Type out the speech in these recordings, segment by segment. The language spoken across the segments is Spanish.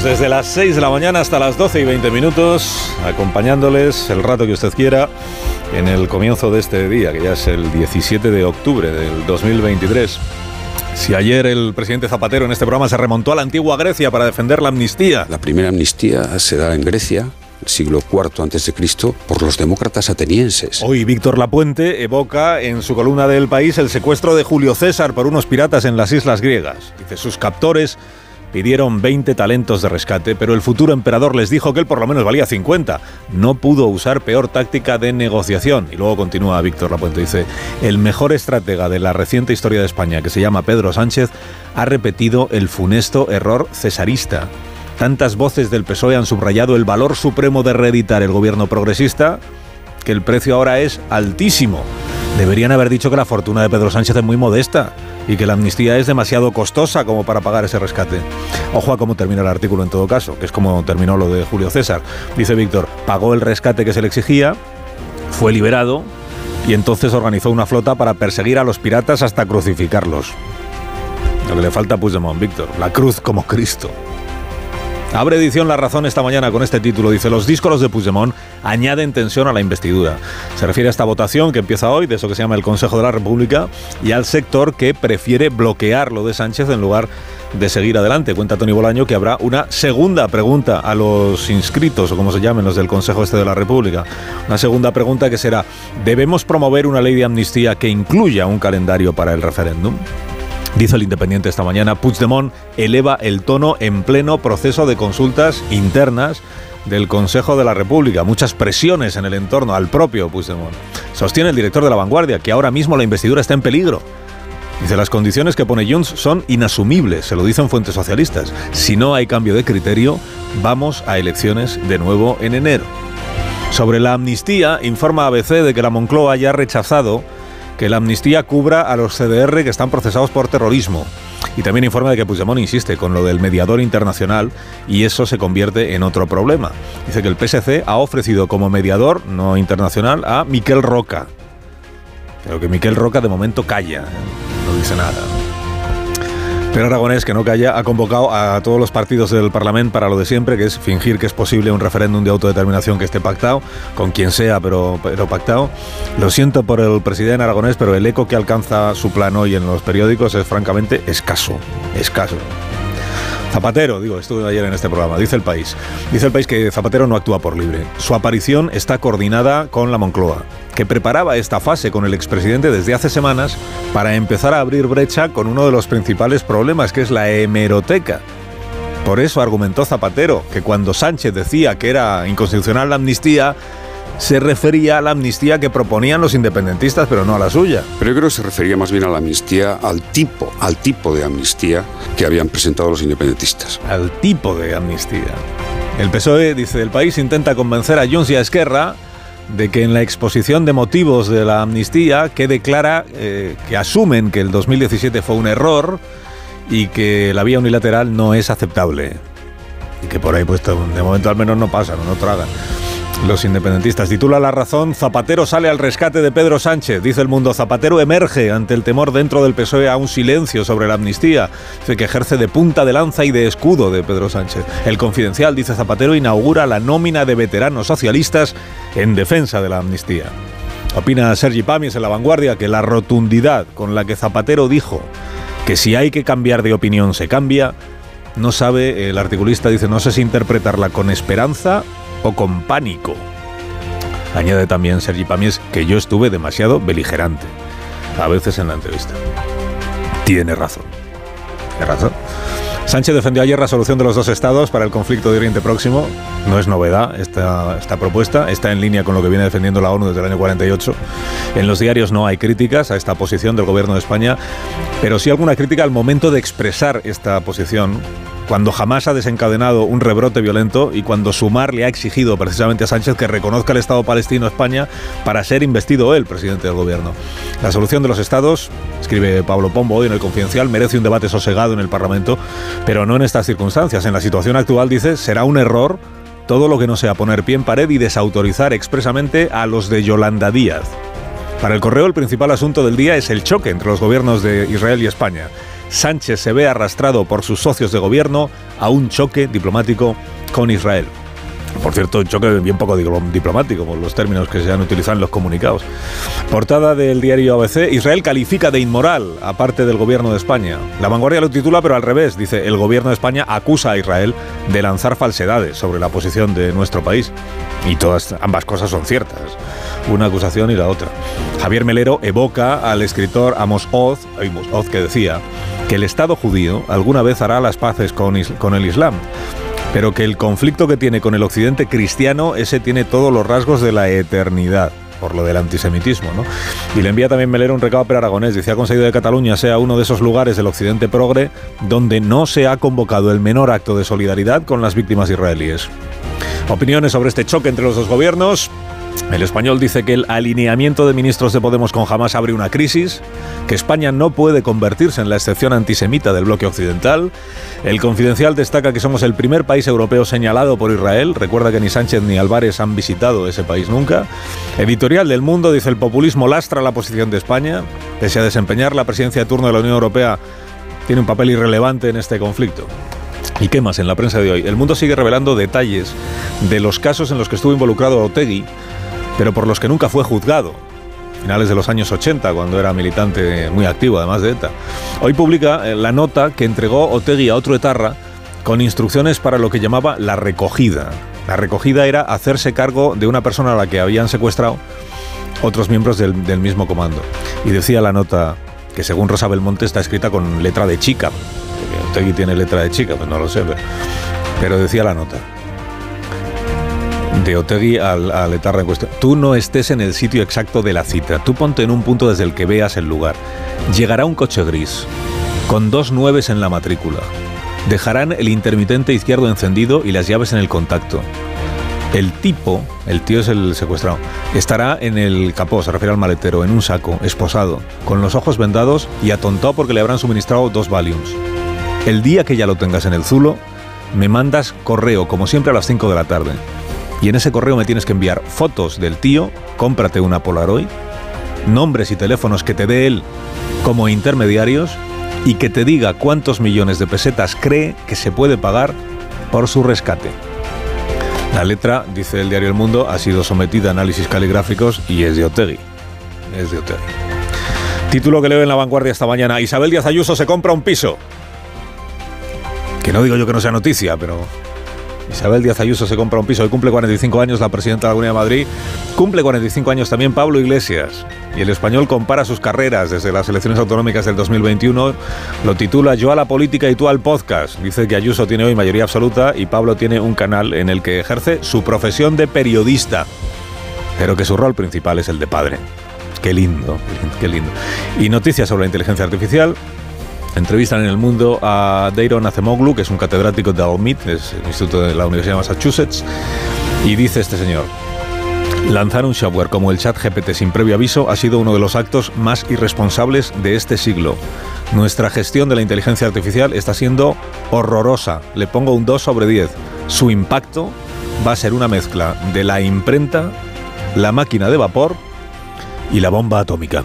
Estamos, desde las 6 de la mañana hasta las 12 y 20 minutos, acompañándoles el rato que usted quiera en el comienzo de este día, que ya es el 17 de octubre del 2023. Si ayer el presidente Zapatero en este programa se remontó a la antigua Grecia para defender la amnistía. La primera amnistía se da en Grecia, siglo IV antes de Cristo, por los demócratas atenienses. Hoy Víctor Lapuente evoca en su columna del país el secuestro de Julio César por unos piratas en las islas griegas. Dice, sus captores pidieron 20 talentos de rescate, pero el futuro emperador les dijo que él por lo menos valía 50. No pudo usar peor táctica de negociación. Y luego continúa Víctor Lapuente, dice, el mejor estratega de la reciente historia de España, que se llama Pedro Sánchez, ha repetido el funesto error cesarista. Tantas voces del PSOE han subrayado el valor supremo de reeditar el gobierno progresista que el precio ahora es altísimo. Deberían haber dicho que la fortuna de Pedro Sánchez es muy modesta y que la amnistía es demasiado costosa como para pagar ese rescate. Ojo a cómo termina el artículo en todo caso, que es como terminó lo de Julio César. Dice Víctor, pagó el rescate que se le exigía, fue liberado y entonces organizó una flota para perseguir a los piratas hasta crucificarlos. Lo que le falta a Puigdemont, Víctor, la cruz como Cristo. Abre edición La Razón esta mañana con este título. Dice, los díscolos de Puigdemont añaden tensión a la investidura. Se refiere a esta votación que empieza hoy, de eso que se llama el Consejo de la República, y al sector que prefiere bloquear lo de Sánchez en lugar de seguir adelante. Cuenta Tony Bolaño que habrá una segunda pregunta a los inscritos, o como se llamen los del Consejo Este de la República. Una segunda pregunta que será, ¿debemos promover una ley de amnistía que incluya un calendario para el referéndum? Dice el Independiente esta mañana, Puigdemont eleva el tono en pleno proceso de consultas internas del Consejo de la República. Muchas presiones en el entorno al propio Puigdemont. Sostiene el director de la vanguardia que ahora mismo la investidura está en peligro. Dice, las condiciones que pone Junts son inasumibles, se lo dicen fuentes socialistas. Si no hay cambio de criterio, vamos a elecciones de nuevo en enero. Sobre la amnistía, informa ABC de que la Moncloa ya ha rechazado que la amnistía cubra a los CDR que están procesados por terrorismo. Y también informa de que Puigdemont insiste con lo del mediador internacional y eso se convierte en otro problema. Dice que el PSC ha ofrecido como mediador no internacional a Miquel Roca. Pero que Miquel Roca de momento calla, no dice nada. Pero Aragonés, que no calla, ha convocado a todos los partidos del Parlamento para lo de siempre, que es fingir que es posible un referéndum de autodeterminación que esté pactado, con quien sea, pero, pero pactado. Lo siento por el presidente Aragonés, pero el eco que alcanza su plan hoy en los periódicos es francamente escaso, escaso. Zapatero, digo, estuve ayer en este programa, dice el país. Dice el país que Zapatero no actúa por libre. Su aparición está coordinada con la Moncloa, que preparaba esta fase con el expresidente desde hace semanas para empezar a abrir brecha con uno de los principales problemas, que es la hemeroteca. Por eso argumentó Zapatero que cuando Sánchez decía que era inconstitucional la amnistía, se refería a la amnistía que proponían los independentistas, pero no a la suya. Pero yo creo que se refería más bien a la amnistía, al tipo, al tipo de amnistía que habían presentado los independentistas. Al tipo de amnistía. El PSOE, dice el país, intenta convencer a Junts y a Esquerra de que en la exposición de motivos de la amnistía quede clara eh, que asumen que el 2017 fue un error y que la vía unilateral no es aceptable. Y que por ahí, pues, de momento al menos no pasan, no tragan. Los independentistas. Titula La Razón, Zapatero sale al rescate de Pedro Sánchez. Dice el mundo, Zapatero emerge ante el temor dentro del PSOE a un silencio sobre la amnistía. Dice que ejerce de punta de lanza y de escudo de Pedro Sánchez. El Confidencial, dice Zapatero, inaugura la nómina de veteranos socialistas en defensa de la amnistía. Opina Sergi Pamies en La Vanguardia que la rotundidad con la que Zapatero dijo que si hay que cambiar de opinión se cambia, no sabe, el articulista dice, no sé si interpretarla con esperanza o con pánico. Añade también Sergi Pamies que yo estuve demasiado beligerante, a veces en la entrevista. Tiene razón. Tiene razón. Sánchez defendió ayer la solución de los dos estados para el conflicto de Oriente Próximo. No es novedad esta, esta propuesta, está en línea con lo que viene defendiendo la ONU desde el año 48. En los diarios no hay críticas a esta posición del gobierno de España, pero sí alguna crítica al momento de expresar esta posición cuando jamás ha desencadenado un rebrote violento y cuando Sumar le ha exigido precisamente a Sánchez que reconozca el Estado palestino España para ser investido él presidente del gobierno. La solución de los estados, escribe Pablo Pombo hoy en el Confidencial, merece un debate sosegado en el Parlamento, pero no en estas circunstancias. En la situación actual, dice, será un error todo lo que no sea poner pie en pared y desautorizar expresamente a los de Yolanda Díaz. Para el correo, el principal asunto del día es el choque entre los gobiernos de Israel y España. Sánchez se ve arrastrado por sus socios de gobierno a un choque diplomático con Israel. Por cierto, un choque bien poco diplomático, los términos que se han utilizado en los comunicados. Portada del diario ABC, Israel califica de inmoral a parte del gobierno de España. La vanguardia lo titula, pero al revés, dice, el gobierno de España acusa a Israel de lanzar falsedades sobre la posición de nuestro país. Y todas, ambas cosas son ciertas, una acusación y la otra. Javier Melero evoca al escritor Amos Oz, Amos Oz que decía, que el Estado judío alguna vez hará las paces con el Islam pero que el conflicto que tiene con el occidente cristiano, ese tiene todos los rasgos de la eternidad por lo del antisemitismo, ¿no? Y le envía también Melero un recado Per Aragonés, dice, ha conseguido que Cataluña sea uno de esos lugares del occidente progre donde no se ha convocado el menor acto de solidaridad con las víctimas israelíes. Opiniones sobre este choque entre los dos gobiernos. El español dice que el alineamiento de ministros de Podemos con Hamas abre una crisis, que España no puede convertirse en la excepción antisemita del bloque occidental. El confidencial destaca que somos el primer país europeo señalado por Israel. Recuerda que ni Sánchez ni Álvarez han visitado ese país nunca. Editorial del Mundo dice el populismo lastra la posición de España. Pese a desempeñar la presidencia de turno de la Unión Europea, tiene un papel irrelevante en este conflicto. ¿Y qué más en la prensa de hoy? El mundo sigue revelando detalles de los casos en los que estuvo involucrado Otegui pero por los que nunca fue juzgado. Finales de los años 80, cuando era militante muy activo, además de ETA. Hoy publica eh, la nota que entregó Otegui a otro etarra con instrucciones para lo que llamaba la recogida. La recogida era hacerse cargo de una persona a la que habían secuestrado otros miembros del, mismo comando. Y decía la nota que según Rosa Belmonte está escrita con letra de chica. Otegui tiene letra de chica, pues no lo sé, pero decía la nota de Otegui al, al, etarra en cuestión. Tú no estés en el sitio exacto de la cita. Tú ponte en un punto desde el que veas el lugar. Llegará un coche gris, con dos nueves en la matrícula. Dejarán el intermitente izquierdo encendido y las llaves en el contacto. El tipo, el tío es el secuestrado, estará en el capó, se refiere al maletero, en un saco, esposado, con los ojos vendados y atontado porque le habrán suministrado dos Valiums. El día que ya lo tengas en el zulo, me mandas correo, como siempre a las 5 de la tarde. Y en ese correo me tienes que enviar fotos del tío, cómprate una Polaroid, nombres y teléfonos que te dé él como intermediarios y que te diga cuántos millones de pesetas cree que se puede pagar por su rescate. La letra, dice el diario El Mundo, ha sido sometida a análisis caligráficos y es de Otegui. Es de Otegui. Título que leo en La Vanguardia esta mañana. Isabel Díaz Ayuso se compra un piso. Que no digo yo que no sea noticia, pero Isabel Díaz Ayuso se compra un piso y cumple 45 años la presidenta de la Comunidad de Madrid. Cumple 45 años también Pablo Iglesias. Y el español compara sus carreras desde las elecciones autonómicas del 2021. Lo titula Yo a la política y tú al podcast. Dice que Ayuso tiene hoy mayoría absoluta y Pablo tiene un canal en el que ejerce su profesión de periodista. Pero que su rol principal es el de padre. Qué lindo, qué lindo. Y noticias sobre la inteligencia artificial. Entrevistan en el mundo a Deiron Acemoglu, que es un catedrático de AOMIT, es el Instituto de la Universidad de Massachusetts, y dice este señor, Lanzar un software como el chat GPT sin previo aviso ha sido uno de los actos más irresponsables de este siglo. Nuestra gestión de la inteligencia artificial está siendo horrorosa. Le pongo un 2 sobre 10. Su impacto va a ser una mezcla de la imprenta, la máquina de vapor y la bomba atómica.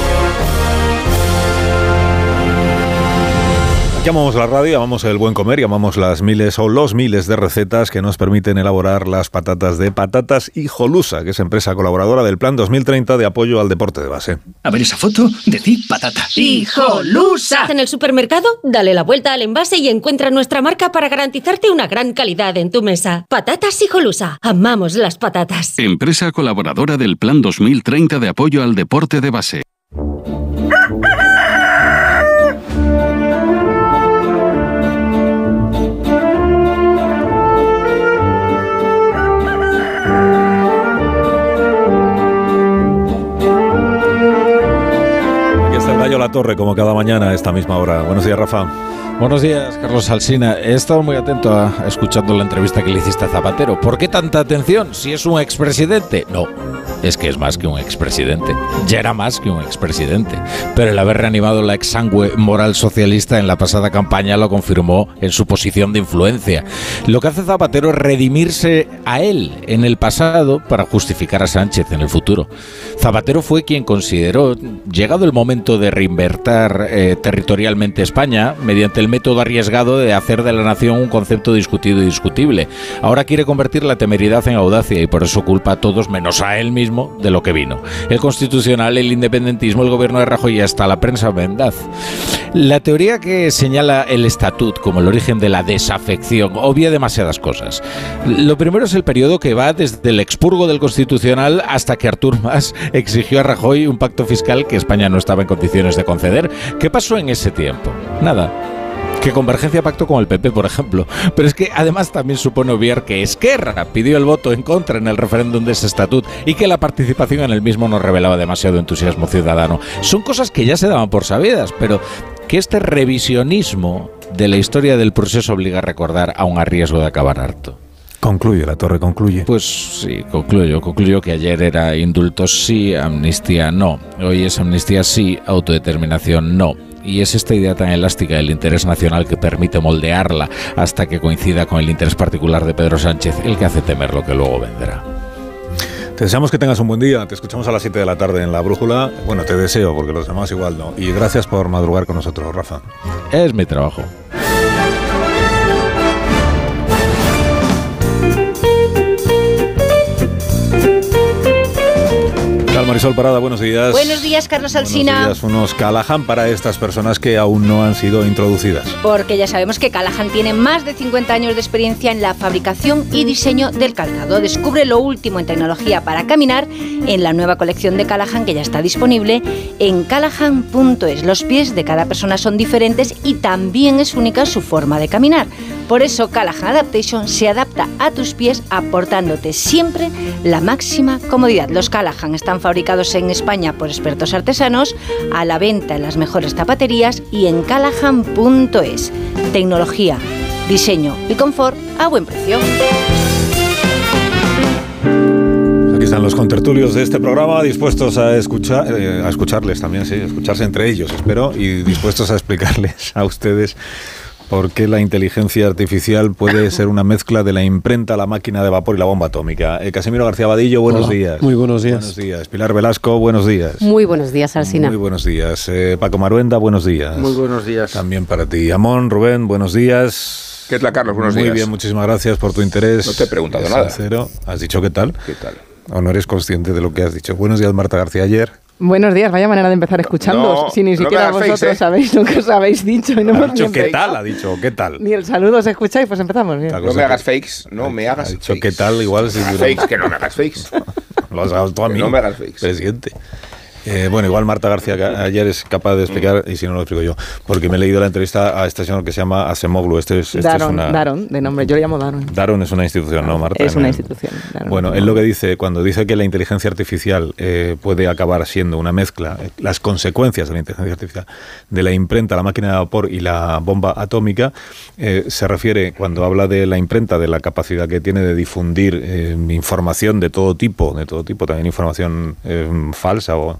Llamamos la radio, llamamos el buen comer, llamamos las miles o los miles de recetas que nos permiten elaborar las patatas de Patatas Hijolusa, que es empresa colaboradora del Plan 2030 de apoyo al deporte de base. A ver esa foto, decir patata. ¡Hijolusa! En el supermercado, dale la vuelta al envase y encuentra nuestra marca para garantizarte una gran calidad en tu mesa. Patatas Hijolusa. Amamos las patatas. Empresa colaboradora del Plan 2030 de apoyo al deporte de base. La Torre, como cada mañana a esta misma hora. Buenos días, Rafa. Buenos días, Carlos Alsina. He estado muy atento a escuchando la entrevista que le hiciste a Zapatero. ¿Por qué tanta atención? Si es un expresidente. No, es que es más que un expresidente. Ya era más que un expresidente. Pero el haber reanimado la exangüe moral socialista en la pasada campaña lo confirmó en su posición de influencia. Lo que hace Zapatero es redimirse a él en el pasado para justificar a Sánchez en el futuro. Zapatero fue quien consideró, llegado el momento de reinvertir eh, territorialmente España, mediante el método arriesgado de hacer de la nación un concepto discutido y discutible. Ahora quiere convertir la temeridad en audacia y por eso culpa a todos menos a él mismo de lo que vino. El constitucional, el independentismo, el gobierno de Rajoy y hasta la prensa vendaz. La teoría que señala el estatut como el origen de la desafección obvia demasiadas cosas. Lo primero es el periodo que va desde el expurgo del constitucional hasta que Artur Mas exigió a Rajoy un pacto fiscal que España no estaba en condiciones de conceder. ¿Qué pasó en ese tiempo? Nada que Convergencia pactó con el PP, por ejemplo. Pero es que además también supone obviar que Esquerra pidió el voto en contra en el referéndum de ese estatut y que la participación en el mismo no revelaba demasiado entusiasmo ciudadano. Son cosas que ya se daban por sabidas, pero que este revisionismo de la historia del proceso obliga a recordar aún a riesgo de acabar harto. Concluye, la torre concluye. Pues sí, concluyo. Concluyo que ayer era indulto sí, amnistía no. Hoy es amnistía sí, autodeterminación no y es esta idea tan elástica del interés nacional que permite moldearla hasta que coincida con el interés particular de Pedro Sánchez el que hace temer lo que luego vendrá. Te deseamos que tengas un buen día. Te escuchamos a las 7 de la tarde en La Brújula. Bueno, te deseo, porque los demás igual no. Y gracias por madrugar con nosotros, Rafa. Es mi trabajo. Marisol Parada? Buenos días. Buenos días, Carlos Alsina. Buenos días. Unos Callahan para estas personas que aún no han sido introducidas. Porque ya sabemos que Callahan tiene más de 50 años de experiencia en la fabricación y diseño del calzado. Descubre lo último en tecnología para caminar en la nueva colección de Callahan que ya está disponible en callahan.es. Los pies de cada persona son diferentes y también es única su forma de caminar. Por eso Callahan Adaptation se adapta a tus pies aportándote siempre la máxima comodidad. Los Callahan están fabricados en España por expertos artesanos, a la venta en las mejores zapaterías y en callahan.es. Tecnología, diseño y confort a buen precio. Aquí están los contertulios de este programa dispuestos a escuchar, eh, a escucharles también, sí, a escucharse entre ellos, espero, y dispuestos a explicarles a ustedes por qué la inteligencia artificial puede ser una mezcla de la imprenta, la máquina de vapor y la bomba atómica. Eh, Casimiro García Badillo, buenos días. Muy buenos días. Buenos días. Pilar Velasco, buenos días. Muy buenos días, Alsina. Muy buenos días. Eh, Paco Maruenda, buenos días. Muy buenos días. También para ti. Amón, Rubén, buenos días. ¿Qué tal, Carlos? Buenos días. Muy bien, muchísimas gracias por tu interés. No te he preguntado nada. ¿Has dicho qué tal? ¿Qué tal? ¿O no eres consciente de lo que has dicho? Buenos días, Marta García ayer. Buenos días, vaya manera de empezar escuchando. si ni siquiera vosotros ¿eh? sabéis lo que os habéis dicho. Y no ha dicho qué tal, ha dicho qué tal. Ni el saludo os escucháis, pues empezamos. Bien. No me hagas fakes, no me hagas ha dicho fakes. qué tal, igual si fakes, que no me hagas fakes. lo has dado tú a mí. Que no me hagas fakes. Presidente. Eh, bueno, igual Marta García ayer es capaz de explicar, y si no lo explico yo, porque me he leído la entrevista a este señor que se llama Asemoglu. Este es, este Daron, es una, Daron, de nombre, yo le llamo Daron. Daron es una institución, ¿no, Marta? Es una institución. Daron. Bueno, él lo que dice, cuando dice que la inteligencia artificial eh, puede acabar siendo una mezcla, eh, las consecuencias de la inteligencia artificial, de la imprenta, la máquina de vapor y la bomba atómica, eh, se refiere, cuando habla de la imprenta, de la capacidad que tiene de difundir eh, información de todo tipo, de todo tipo, también información eh, falsa o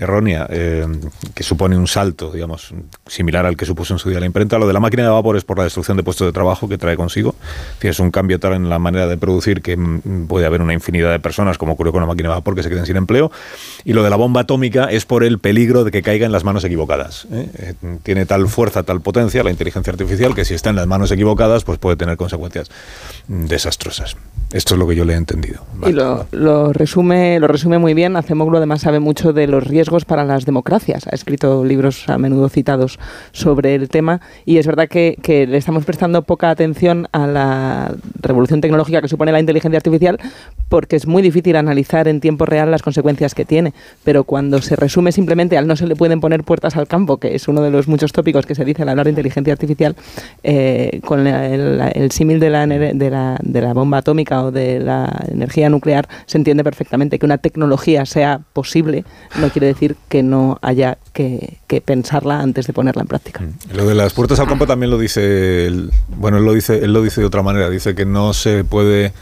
errónea, eh, que supone un salto, digamos, similar al que supuso en su día la imprenta. Lo de la máquina de vapor es por la destrucción de puestos de trabajo que trae consigo. Es un cambio tal en la manera de producir que mm, puede haber una infinidad de personas, como ocurrió con la máquina de vapor, que se queden sin empleo. Y lo de la bomba atómica es por el peligro de que caiga en las manos equivocadas. ¿eh? Eh, tiene tal fuerza, tal potencia la inteligencia artificial que si está en las manos equivocadas, pues puede tener consecuencias mm, desastrosas. Esto es lo que yo le he entendido. y lo, lo, resume, lo resume muy bien. Acemoglu además sabe mucho de los riesgos para las democracias. Ha escrito libros a menudo citados sobre el tema y es verdad que, le estamos prestando poca atención a la revolución tecnológica que supone la inteligencia artificial porque es muy difícil analizar en tiempo real las consecuencias que tiene. Pero cuando se resume simplemente al no se le pueden poner puertas al campo, que es uno de los muchos tópicos que se dice al hablar de inteligencia artificial, eh, con el, símil de la, de, la, de la bomba atómica o de la energía nuclear, se entiende perfectamente que una tecnología sea posible, no quiere decir que no haya que, pensarla antes de ponerla en práctica. Mm. Lo de las puertas al campo también lo dice, bueno, él lo dice, él lo dice de otra manera, dice que no se puede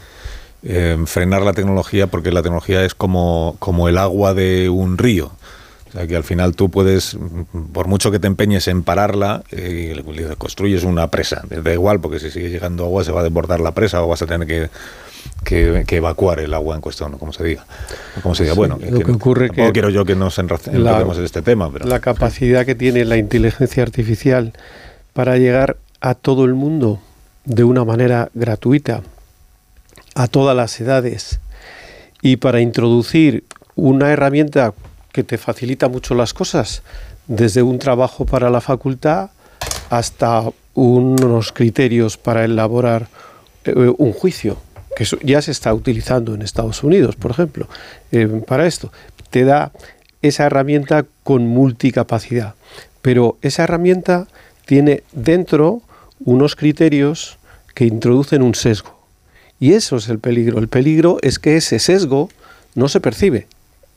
eh, frenar la tecnología porque la tecnología es como, como el agua de un río. O sea, que al final tú puedes, por mucho que te empeñes en pararla, eh, construyes una presa. Da igual, porque si sigue llegando agua se va a desbordar la presa o vas a tener que, que, que evacuar el agua en cuestión, como se diga. Como se diga. Sí, bueno, lo que, ocurre que quiero yo que nos enredemos en este tema. Pero... La capacidad que tiene la inteligencia artificial para llegar a todo el mundo de una manera gratuita, a todas las edades, y para introducir una herramienta que te facilita mucho las cosas, desde un trabajo para la facultad hasta unos criterios para elaborar eh, un juicio, que ya se está utilizando en Estados Unidos, por ejemplo, eh, para esto. Te da esa herramienta con multicapacidad, pero esa herramienta tiene dentro unos criterios que introducen un sesgo. Y eso es el peligro. El peligro es que ese sesgo no se percibe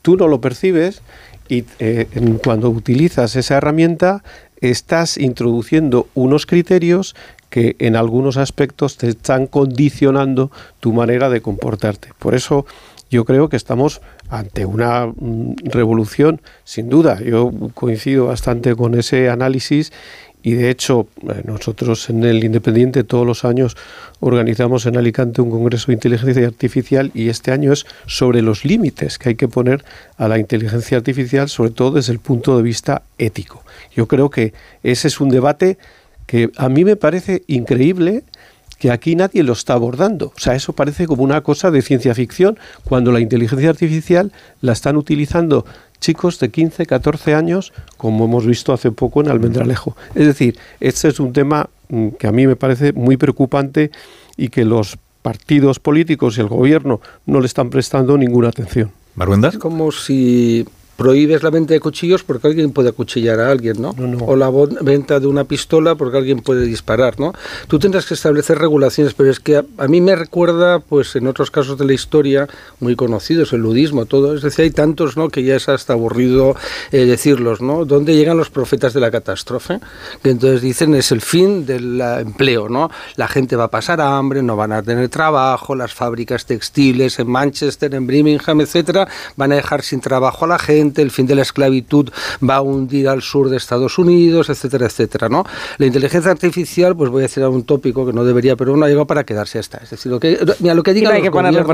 tú no lo percibes y eh, cuando utilizas esa herramienta estás introduciendo unos criterios que en algunos aspectos te están condicionando tu manera de comportarte. Por eso yo creo que estamos ante una mm, revolución, sin duda. Yo coincido bastante con ese análisis y de hecho eh, nosotros en el Independiente todos los años organizamos en Alicante un congreso de inteligencia artificial y este año es sobre los límites que hay que poner a la inteligencia artificial, sobre todo desde el punto de vista ético. Yo creo que ese es un debate que a mí me parece increíble que aquí nadie lo está abordando. O sea, eso parece como una cosa de ciencia ficción cuando la inteligencia artificial la están utilizando chicos de 15, 14 años, como hemos visto hace poco en Almendralejo. Es decir, este es un tema mm, que a mí me parece muy preocupante y que los partidos políticos y el gobierno no le están prestando ninguna atención. ¿Maruendas? Es como si prohíbes la venta de cuchillos porque alguien puede acuchillar a alguien, ¿no? No, no. O la venta de una pistola porque alguien puede disparar, ¿no? Tú tendrás que establecer regulaciones, pero es que a, a, mí me recuerda, pues en otros casos de la historia muy conocidos, el ludismo, todo, es decir, hay tantos, ¿no? Que ya es hasta aburrido eh, decirlos, ¿no? ¿Dónde llegan los profetas de la catástrofe? Que entonces dicen es el fin del empleo, ¿no? La gente va a pasar hambre, no van a tener trabajo, las fábricas textiles en Manchester, en Birmingham, etcétera, van a dejar sin trabajo a la gente el fin de la esclavitud va a hundir al sur de Estados Unidos, etcétera, etcétera, ¿no? La inteligencia artificial, pues voy a decir un tópico que no debería, pero no ha llegado para quedarse hasta. Es decir, lo que, mira, lo que hay que ponerle.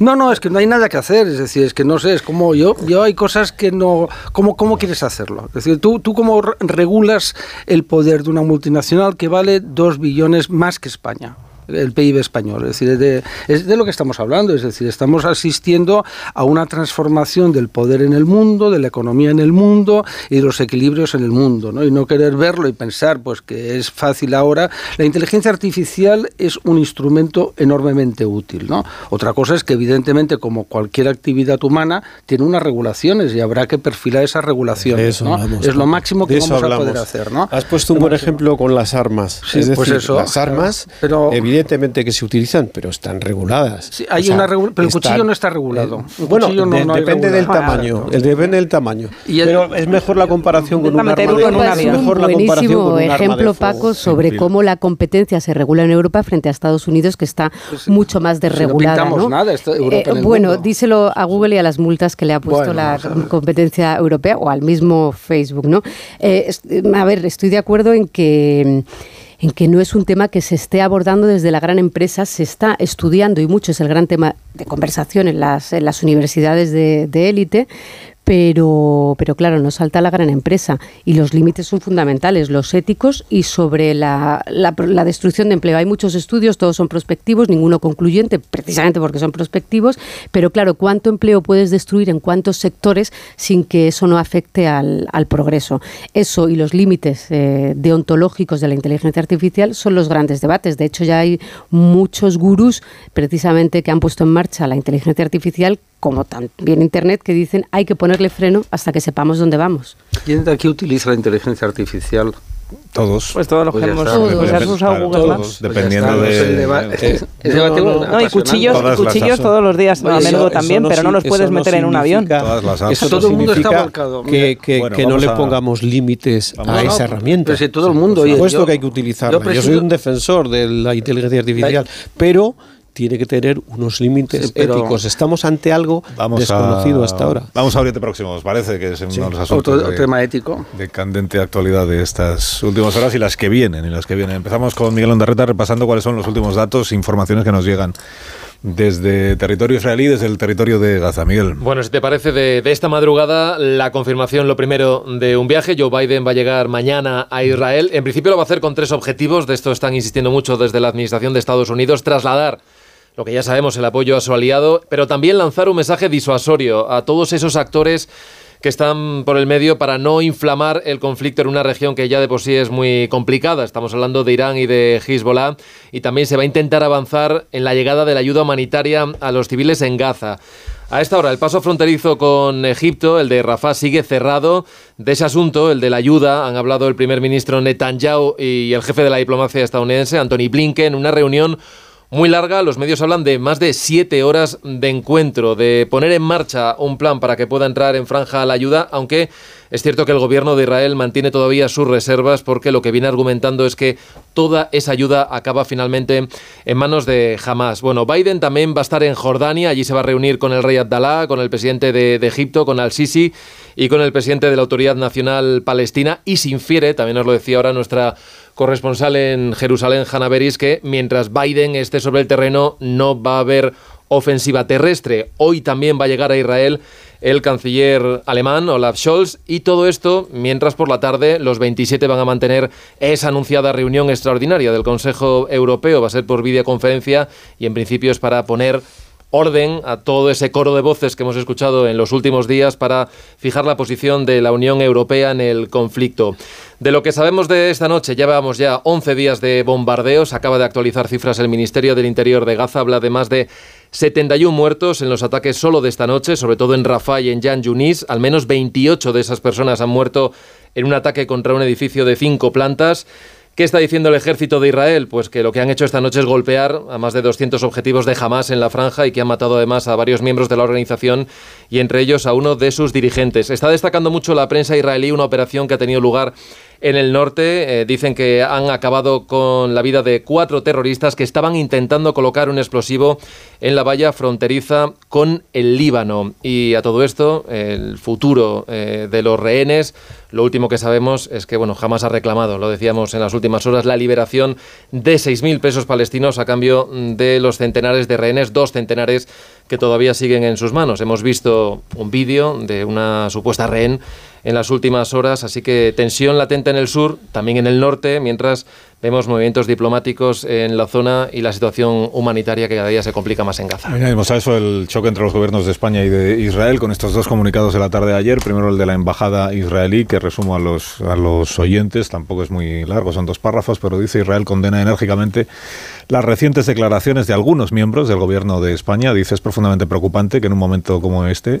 No, no, es que no hay nada que hacer, es decir, es que no sé, es como yo, yo hay cosas que no, ¿cómo, cómo quieres hacerlo? Es decir, tú, tú cómo regulas el poder de una multinacional que vale dos billones más que España el PIB español. Es decir, de, es de lo que estamos hablando. Es decir, estamos asistiendo a una transformación del poder en el mundo, de la economía en el mundo y de los equilibrios en el mundo. ¿no? Y no querer verlo y pensar pues que es fácil ahora. La inteligencia artificial es un instrumento enormemente útil. ¿no? Otra cosa es que, evidentemente, como cualquier actividad humana, tiene unas regulaciones y habrá que perfilar esas regulaciones. ¿no? Es lo máximo que vamos hablamos. a poder hacer. ¿no? Has puesto un buen ejemplo con las armas. Sí, es decir, pues eso, las armas, pero, evidentemente, evidentemente que se utilizan, pero están reguladas. Sí, hay O sea, una regula- pero el están- cuchillo no está regulado. Un bueno, cuchillo no- no depende del regulado. tamaño. El depende del tamaño. Y el- pero es mejor la comparación con un arma de avión. mejor la comparación con un ejemplo, fuego. Paco, sobre cómo la competencia se regula en Europa frente a Estados Unidos, que está mucho más si no desregulada. pintamos ¿no? nada, está Europa Eh, en el bueno, mundo. díselo a Google y a las multas que le ha puesto Bueno, la competencia europea o al mismo Facebook. ¿no? Eh, a ver, estoy de acuerdo en que en que no es un tema que se esté abordando desde la gran empresa, se está estudiando y mucho es el gran tema de conversación en las, las universidades de de élite, pero, pero claro, nos salta la gran empresa y los límites son fundamentales, los éticos y sobre la, la- la destrucción de empleo. Hay muchos estudios, todos son prospectivos, ninguno concluyente, precisamente porque son prospectivos, pero claro, ¿cuánto empleo puedes destruir en cuántos sectores sin que eso no afecte al, al progreso? Eso y los límites eh, deontológicos de la inteligencia artificial son los grandes debates. De hecho, ya hay muchos gurús precisamente que han puesto en marcha la inteligencia artificial como también Internet, que dicen hay que ponerle freno hasta que sepamos dónde vamos. ¿Quién de aquí utiliza la inteligencia artificial? Todos. Pues todos los Pues que hemos está. pues has Claro, usado Google todos, Maps. Dependiendo Pues de... el deba- eh, el debate no, no. No, y cuchillos, las cuchillos todos los días Oye, a menudo eso- también, pero no los puedes meter en un avión. significa- Todas las Eso Todo el mundo está significa volcado. Que, que- Bueno, que no vamos le a- pongamos límites a a- esa herramienta. Pero si todo el mundo, Por supuesto yo- que hay que utilizarla. yo Yo, soy un defensor de la inteligencia artificial, pero tiene que tener unos límites Sí, pero- éticos. Estamos ante algo Vamos desconocido a, hasta ahora. Vamos a Oriente Próximo, ¿os parece? Que es uno de los asuntos Otro de, tema ético. de candente actualidad de estas últimas horas y las que vienen, y las que vienen. Empezamos con Miguel Ondarreta repasando cuáles son los últimos datos, informaciones que nos llegan desde territorio israelí, desde el territorio de Gaza. Miguel. Bueno, si te parece, de, de esta madrugada, la confirmación, lo primero, de un viaje. Joe Biden va a llegar mañana a Israel. En principio lo va a hacer con tres objetivos. De esto están insistiendo mucho desde la Administración de Estados Unidos. Trasladar lo que ya sabemos, el apoyo a su aliado, pero también lanzar un mensaje disuasorio a todos esos actores que están por el medio para no inflamar el conflicto en una región que ya de por sí es muy complicada. Estamos hablando de Irán y de Hezbollah y también se va a intentar avanzar en la llegada de la ayuda humanitaria a los civiles en Gaza. A esta hora, el paso fronterizo con Egipto, el de Rafah, sigue cerrado. De ese asunto, el de la ayuda, han hablado el primer ministro Netanyahu y el jefe de la diplomacia estadounidense, Anthony Blinken, en una reunión muy larga. Los medios hablan de más de siete horas de encuentro, de poner en marcha un plan para que pueda entrar en franja la ayuda, aunque es cierto que el gobierno de Israel mantiene todavía sus reservas porque lo que viene argumentando es que toda esa ayuda acaba finalmente en manos de Hamas. Bueno, Biden también va a estar en Jordania, allí se va a reunir con el rey Abdalá, con el presidente de, Egipto, con al-Sisi y con el presidente de la Autoridad Nacional Palestina y se infiere, también os lo decía ahora nuestra corresponsal en Jerusalén, Hannah Beris, que mientras Biden esté sobre el terreno no va a haber ofensiva terrestre. Hoy también va a llegar a Israel el canciller alemán Olaf Scholz y todo esto mientras por la tarde los 27 van a mantener esa anunciada reunión extraordinaria del Consejo Europeo. Va a ser por videoconferencia y en principio es para poner orden a todo ese coro de voces que hemos escuchado en los últimos días para fijar la posición de la Unión Europea en el conflicto. De lo que sabemos de esta noche, llevamos ya 11 días de bombardeos, acaba de actualizar cifras el Ministerio del Interior de Gaza, habla de más de 71 muertos en los ataques solo de esta noche, sobre todo en Rafah y en Jan Yunis, al menos 28 de esas personas han muerto en un ataque contra un edificio de cinco plantas. ¿Qué está diciendo el ejército de Israel? Pues que lo que han hecho esta noche es golpear a más de 200 objetivos de Hamas en la franja y que han matado además a varios miembros de la organización y entre ellos a uno de sus dirigentes. Está destacando mucho la prensa israelí una operación que ha tenido lugar en el norte. Eh, dicen que han acabado con la vida de cuatro terroristas que estaban intentando colocar un explosivo en la valla fronteriza con el Líbano. Y a todo esto, el futuro eh, de los rehenes, lo último que sabemos es que, bueno, jamás ha reclamado, lo decíamos en las últimas horas, la liberación de 6.000 pesos palestinos a cambio de los centenares de rehenes, dos centenares que todavía siguen en sus manos. Hemos visto un vídeo de una supuesta rehén en las últimas horas, así que tensión latente en el sur, también en el norte, mientras vemos movimientos diplomáticos en la zona y la situación humanitaria que cada día se complica más en Gaza. Añadimos a eso el choque entre los gobiernos de España y de Israel con estos dos comunicados de la tarde de ayer. Primero el de la embajada israelí, que resumo a los, a los oyentes, tampoco es muy largo, son dos párrafos, pero dice Israel condena enérgicamente las recientes declaraciones de algunos miembros del gobierno de España. Dice es profundamente preocupante que en un momento como este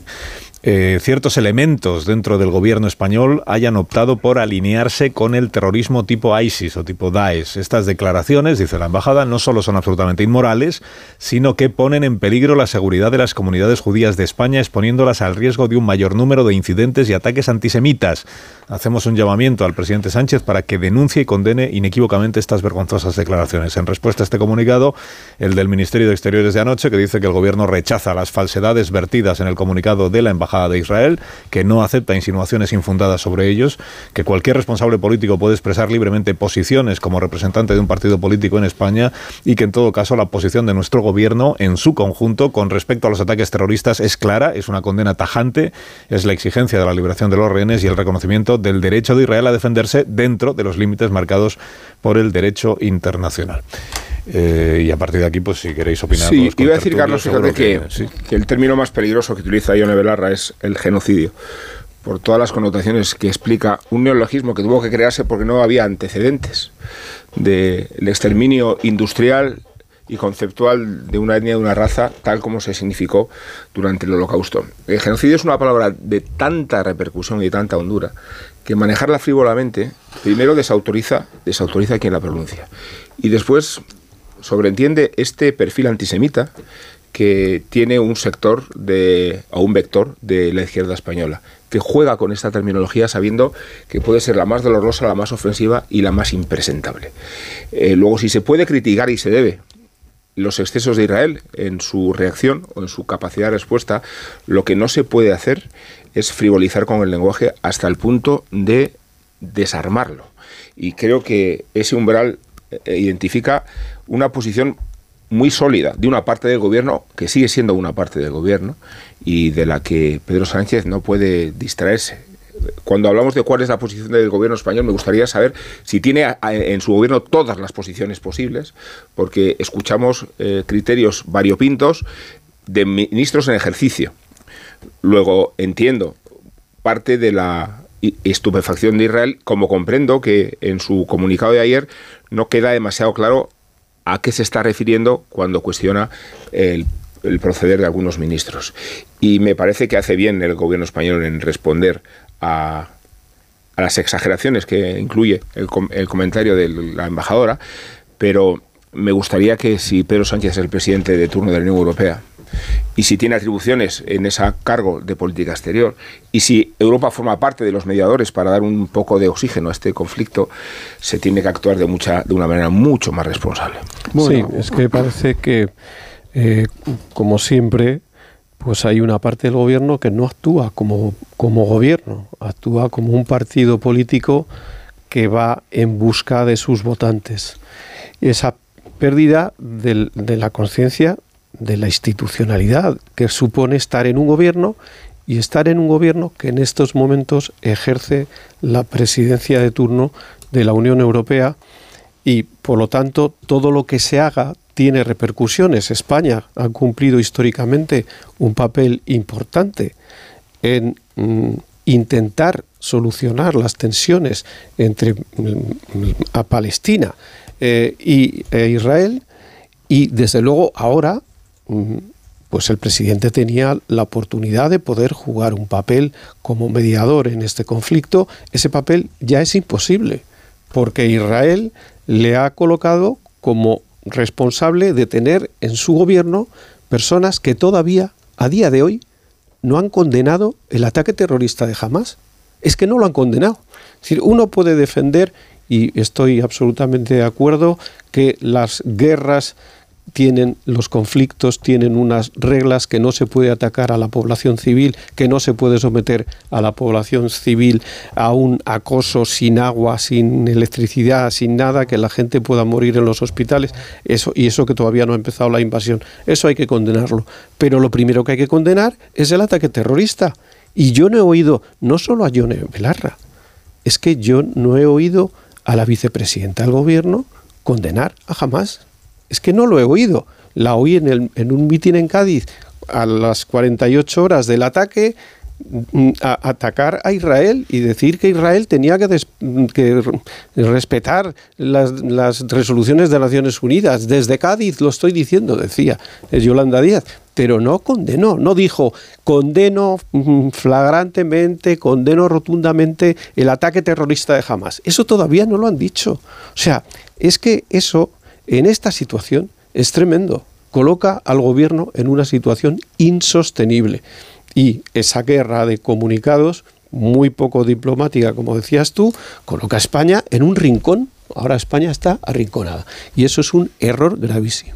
eh, ciertos elementos dentro del gobierno español hayan optado por alinearse con el terrorismo tipo ISIS o tipo Daesh. Estas declaraciones, dice la embajada, no solo son absolutamente inmorales, sino que ponen en peligro la seguridad de las comunidades judías de España, exponiéndolas al riesgo de un mayor número de incidentes y ataques antisemitas. Hacemos un llamamiento al presidente Sánchez para que denuncie y condene inequívocamente estas vergonzosas declaraciones. En respuesta a este comunicado, el del Ministerio de Exteriores de anoche, que dice que el gobierno rechaza las falsedades vertidas en el comunicado de la Embajada de Israel, que no acepta insinuaciones infundadas sobre ellos, que cualquier responsable político puede expresar libremente posiciones como representante de un partido político en España y que en todo caso la posición de nuestro gobierno en su conjunto con respecto a los ataques terroristas es clara, es una condena tajante, es la exigencia de la liberación de los rehenes y el reconocimiento del derecho de Israel a defenderse dentro de los límites marcados por el derecho internacional. Eh, y a partir de aquí, pues si queréis opinar. Sí, iba a decir, Carlos, fíjate que, sí. que el término más peligroso que utiliza Ione Belarra es el genocidio, por todas las connotaciones que explica un neologismo que tuvo que crearse porque no había antecedentes del exterminio industrial y conceptual de una etnia, de una raza, tal como se significó durante el Holocausto. El genocidio es una palabra de tanta repercusión y de tanta hondura que manejarla frívolamente, primero desautoriza, desautoriza a quien la pronuncia. Y después sobreentiende este perfil antisemita que tiene un sector de, o un vector de la izquierda española, que juega con esta terminología sabiendo que puede ser la más dolorosa, la más ofensiva y la más impresentable. Eh, luego, si se puede criticar y se debe los excesos de Israel en su reacción o en su capacidad de respuesta, lo que no se puede hacer es frivolizar con el lenguaje hasta el punto de desarmarlo. Y creo que ese umbral identifica una posición muy sólida de una parte del gobierno, que sigue siendo una parte del gobierno, y de la que Pedro Sánchez no puede distraerse. Cuando hablamos de cuál es la posición del gobierno español, me gustaría saber si tiene en su gobierno todas las posiciones posibles, porque escuchamos eh, criterios variopintos de ministros en ejercicio. Luego entiendo parte de la estupefacción de Israel, como comprendo que en su comunicado de ayer no queda demasiado claro a qué se está refiriendo cuando cuestiona el, proceder de algunos ministros. Y me parece que hace bien el gobierno español en responder a, a las exageraciones que incluye el, el comentario de la embajadora, pero me gustaría que si Pedro Sánchez es el presidente de turno de la Unión Europea y si tiene atribuciones en ese cargo de política exterior y si Europa forma parte de los mediadores para dar un poco de oxígeno a este conflicto, se tiene que actuar de, mucha, de una manera mucho más responsable. Sí, es que parece que, eh, como siempre, pues hay una parte del gobierno que no actúa como, como gobierno, actúa como un partido político que va en busca de sus votantes. Esa pérdida del- de la conciencia de la institucionalidad que supone estar en un gobierno y estar en un gobierno que en estos momentos ejerce la presidencia de turno de la Unión Europea y por lo tanto todo lo que se haga tiene repercusiones. España ha cumplido históricamente un papel importante en mm, intentar solucionar las tensiones entre mm, a Palestina eh, y e Israel y desde luego ahora pues el presidente tenía la oportunidad de poder jugar un papel como mediador en este conflicto. Ese papel ya es imposible porque Israel le ha colocado como responsable de tener en su gobierno personas que todavía, a día de hoy, no han condenado el ataque terrorista de Hamas. Es que no lo han condenado. Es decir, uno puede defender, y estoy absolutamente de acuerdo, que las guerras tienen los conflictos tienen unas reglas que no se puede atacar a la población civil, que no se puede someter a la población civil a un acoso sin agua, sin electricidad, sin nada, que la gente pueda morir en los hospitales, eso y eso que todavía no ha empezado la invasión. Eso hay que condenarlo, pero lo primero que hay que condenar es el ataque terrorista. Y yo no he oído no solo a Yone Belarra, es que yo no he oído a la vicepresidenta del gobierno condenar a Hamas. Es que no lo he oído. La oí en, el, en un mitin en Cádiz a las 48 horas del ataque mm, a atacar a Israel y decir que Israel tenía que, que respetar las, las resoluciones de Naciones Unidas. Desde Cádiz lo estoy diciendo, decía Yolanda Díaz. pero no condenó, no dijo condeno mm, flagrantemente, condeno rotundamente el ataque terrorista de Hamas. Eso todavía no lo han dicho. O sea, es que eso en esta situación es tremendo. Coloca al gobierno en una situación insostenible. Y esa guerra de comunicados, muy poco diplomática, como decías tú, coloca a España en un rincón. Ahora España está arrinconada. Y eso es un error gravísimo.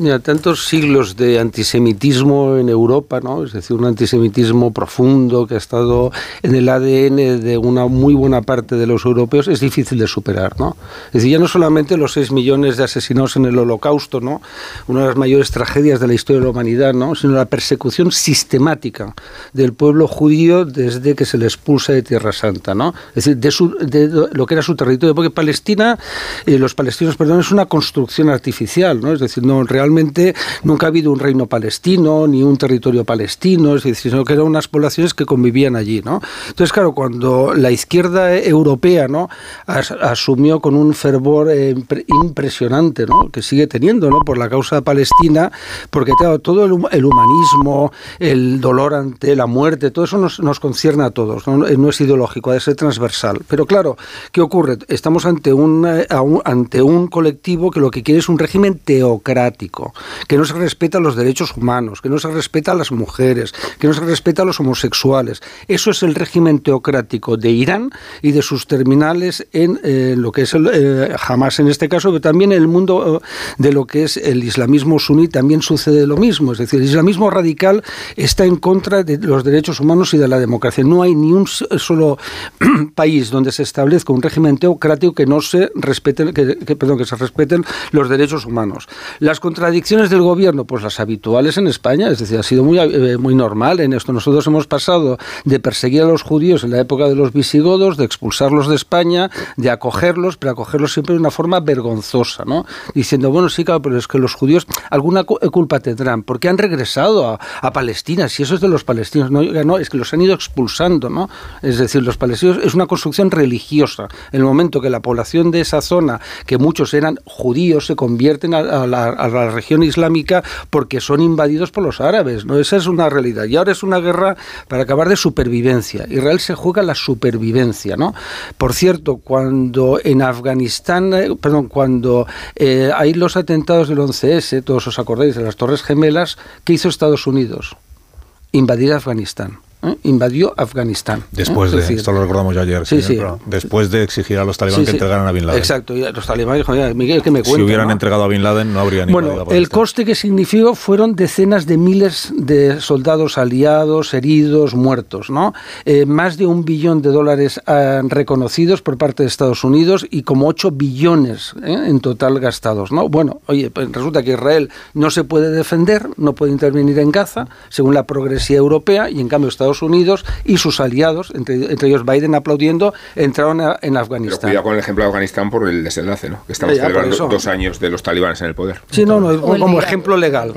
Mira, tantos siglos de antisemitismo en Europa, ¿no? Es decir, un antisemitismo profundo que ha estado en el ADN de una muy buena parte de los europeos, es difícil de superar, ¿no? Es decir, ya no solamente los 6 millones de asesinados en el Holocausto, ¿no? Una de las mayores tragedias de la historia de la humanidad, ¿no? Sino la persecución sistemática del pueblo judío desde que se le expulsa de Tierra Santa, ¿no? Es decir, de, su, de lo que era su territorio, porque Palestina, eh, los palestinos, perdón, es una construcción artificial, ¿no? Es decir, no realmente realmente nunca ha habido un reino palestino ni un territorio palestino, es decir, sino que eran unas poblaciones que convivían allí, ¿no? Entonces, claro, cuando la izquierda europea, ¿no? asumió con un fervor eh, impresionante, ¿no? Que sigue teniendo, ¿no? Por la causa palestina, porque todo el, humanismo, el dolor ante la muerte, todo eso nos, nos concierne a todos, ¿no? no es ideológico, ha de ser transversal. Pero claro, ¿qué ocurre? Estamos ante un, eh, ante un colectivo que lo que quiere es un régimen teocrático que no se respeta los derechos humanos, que no se respeta a las mujeres, que no se respeta a los homosexuales. Eso es el régimen teocrático de Irán y de sus terminales en eh, lo que es el, eh, Hamas en este caso, pero también en el mundo eh, de lo que es el islamismo suní también sucede lo mismo. Es decir, el islamismo radical está en contra de los derechos humanos y de la democracia. No hay ni un solo país donde se establezca un régimen teocrático que no se respeten, que, perdón, que se respeten los derechos humanos. Las contradicciones del gobierno? Pues las habituales en España, es decir, ha sido muy, eh, muy normal en esto. Nosotros hemos pasado de perseguir a los judíos en la época de los visigodos, de expulsarlos de España, de acogerlos, pero acogerlos siempre de una forma vergonzosa, ¿no? Diciendo, bueno, sí, claro, pero es que los judíos alguna eh, culpa tendrán, porque han regresado a, Palestina, si eso es de los palestinos, no, no, es que los han ido expulsando, ¿no? Es decir, los palestinos es una construcción religiosa. En el momento que la población de esa zona, que muchos eran judíos, se convierten a, la, a la región islámica porque son invadidos por los árabes. ¿no? Esa es una realidad. Y ahora es una guerra para acabar de supervivencia. Israel se juega la supervivencia. ¿no? Por cierto, cuando en Afganistán, eh, perdón, cuando eh, hay los atentados del 11S, todos os acordáis de las Torres Gemelas, ¿qué hizo Estados Unidos? Invadir Afganistán. ¿Eh? invadió Afganistán. ¿eh? Después de, esto lo recordamos ya ayer, sí, sí. después de exigir a los talibanes que entregaran a Bin Laden. Exacto, y los talibanes dijeron, Miguel, ¿qué me cuenta? Si hubieran entregado a Bin Laden no habría ni Bueno, el coste que significó fueron decenas de miles de soldados aliados, heridos, muertos, ¿no? Eh, más de un billón de dólares reconocidos por parte de Estados Unidos y como 8 billones en total gastados, ¿no? Bueno, oye, pues resulta que Israel no se puede defender, no puede intervenir en Gaza, según la progresía europea, y en cambio Estados Estados Unidos y sus aliados, entre, ellos Biden aplaudiendo, entraron en Afganistán. Pero cuidado con el ejemplo de Afganistán por el desenlace, ¿no? Que estamos celebrando dos años de los talibanes en el poder. Sí, no, no, como ejemplo legal.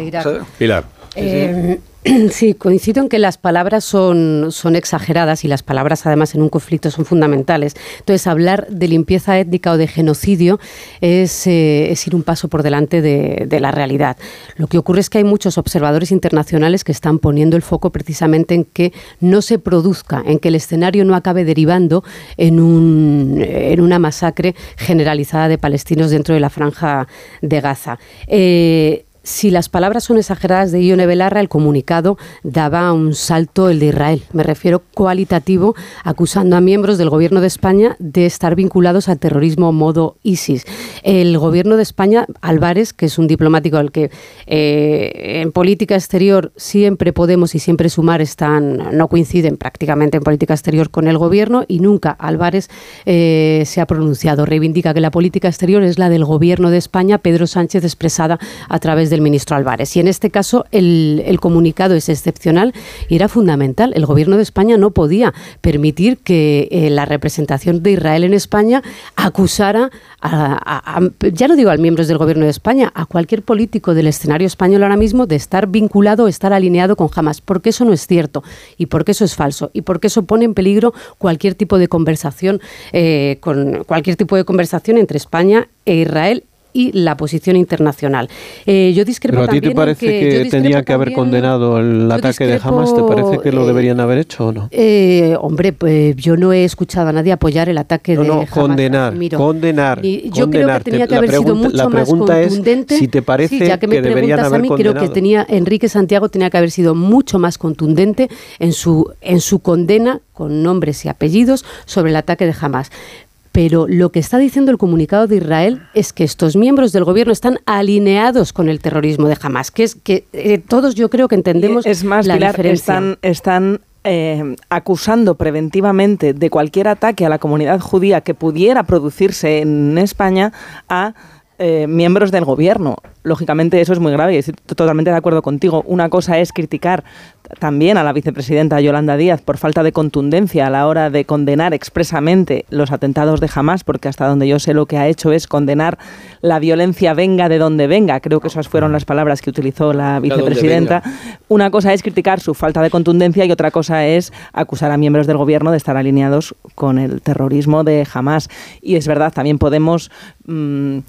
Pilar. Eh, Sí, coincido en que las palabras son, exageradas y las palabras además en un conflicto son fundamentales. Entonces, hablar de limpieza étnica o de genocidio es, eh, ir un paso por delante de, de, la realidad. Lo que ocurre es que hay muchos observadores internacionales que están poniendo el foco precisamente en que no se produzca, en que el escenario no acabe derivando en, un, en una masacre generalizada de palestinos dentro de la franja de Gaza. Eh, si las palabras son exageradas de Ione Belarra, el comunicado daba un salto el de Israel. Me refiero cualitativo, acusando a miembros del gobierno de España de estar vinculados al terrorismo modo ISIS. El gobierno de España, Álvarez, que es un diplomático al que eh, en política exterior siempre Podemos y siempre Sumar están, no coinciden prácticamente en política exterior con el gobierno y nunca Álvarez eh, se ha pronunciado. Reivindica que la política exterior es la del gobierno de España, Pedro Sánchez expresada a través del ministro Álvarez. Y en este caso el, comunicado es excepcional y era fundamental. El gobierno de España no podía permitir que eh, la representación de Israel en España acusara a, ya no digo a miembros del gobierno de España, a cualquier político del escenario español ahora mismo de estar vinculado estar alineado con Hamas, porque eso no es cierto y porque eso es falso y porque eso pone en peligro cualquier tipo de conversación, eh, con cualquier tipo de conversación entre España e Israel y la posición internacional. Eh, yo discrepo Pero a ti te parece que, tenía que haber condenado el ataque de Hamas, ¿te parece que lo deberían haber hecho o no? Eh, hombre, pues yo no he escuchado a nadie apoyar el ataque de Hamas. Condenar, condenar, Yo creo que tenía que haber sido mucho más contundente. Es si te parece ya que, me preguntas a mí, creo que tenía Enrique Santiago tenía que haber sido mucho más contundente en su en su condena con nombres y apellidos sobre el ataque de Hamas. Pero lo que está diciendo el comunicado de Israel es que estos miembros del gobierno están alineados con el terrorismo de Hamas, que es que eh, todos yo creo que entendemos es más, la Pilar, diferencia. Están, están eh, acusando preventivamente de cualquier ataque a la comunidad judía que pudiera producirse en España a eh, miembros del gobierno. Lógicamente eso es muy grave y estoy totalmente de acuerdo contigo. Una cosa es criticar también a la vicepresidenta Yolanda Díaz por falta de contundencia a la hora de condenar expresamente los atentados de Hamas, porque hasta donde yo sé lo que ha hecho es condenar la violencia venga de donde venga. Creo que esas fueron las palabras que utilizó la vicepresidenta. Una cosa es criticar su falta de contundencia y otra cosa es acusar a miembros del gobierno de estar alineados con el terrorismo de Hamas. Y es verdad, también podemos... Mmm,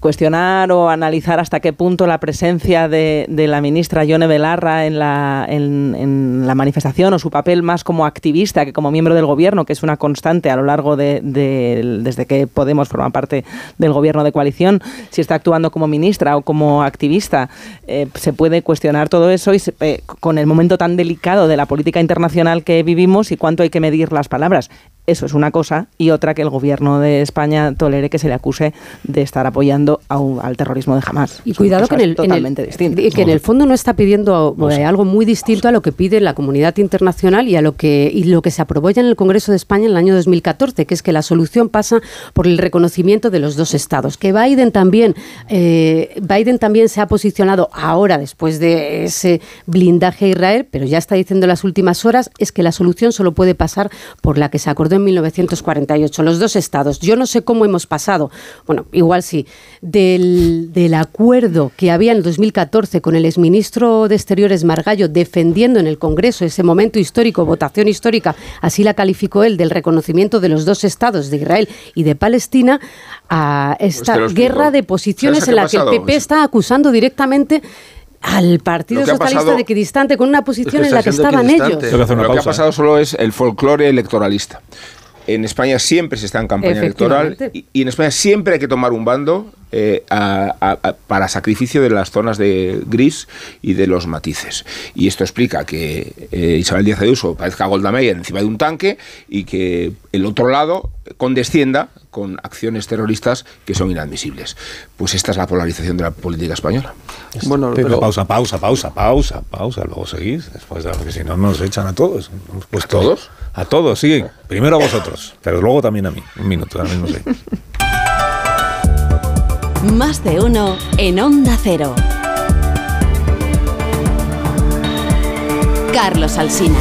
cuestionar o analizar hasta qué punto la presencia de, de la ministra Yone Belarra en la, en, en, la manifestación o su papel más como activista que como miembro del gobierno, que es una constante a lo largo de, de, desde que Podemos forma parte del gobierno de coalición, si está actuando como ministra o como activista, eh, se puede cuestionar todo eso y se, eh, con el momento tan delicado de la política internacional que vivimos y cuánto hay que medir las palabras. Eso es una cosa y otra que el gobierno de España tolere que se le acuse de estar apoyando a un, al terrorismo de Hamas. Y cuidado que en, el, totalmente en el, que en el fondo no está pidiendo eh, algo muy distinto a lo que pide la comunidad internacional y a lo que y lo que se aprobó ya en el Congreso de España en el año 2014, que es que la solución pasa por el reconocimiento de los dos estados. Que Biden también eh, Biden también se ha posicionado ahora después de ese blindaje a Israel, pero ya está diciendo en las últimas horas es que la solución solo puede pasar por la que se acordó en 1948, los dos estados. Yo no sé cómo hemos pasado, bueno, igual sí, del, del acuerdo que había en el 2014 con el exministro de Exteriores Margallo defendiendo en el Congreso ese momento histórico, votación histórica, así la calificó él, del reconocimiento de los dos estados de Israel y de Palestina, a esta Pues guerra de posiciones en la que el PP está acusando directamente al Partido Socialista pasado, de equidistante con una posición en la que estaban ellos. Lo que ha pasado solo es el folclore electoralista. En España siempre se está en campaña electoral y, y, en España siempre hay que tomar un bando eh, a, a, a, para sacrificio de las zonas de gris y de los matices. Y esto explica que eh, Isabel Díaz Ayuso parezca Golda Meir encima de un tanque y que el otro lado condescienda con acciones terroristas que son inadmisibles. Pues esta es la polarización de la política española. Bueno, pero pausa, pausa, pausa, pausa, pausa, luego seguís, después de, porque si no nos echan a todos. Pues ¿A todos? A todos, sí. Primero a vosotros, pero luego también a mí. Un minuto, ahora mismo sí. Más de uno en Onda Cero. Carlos Alsina.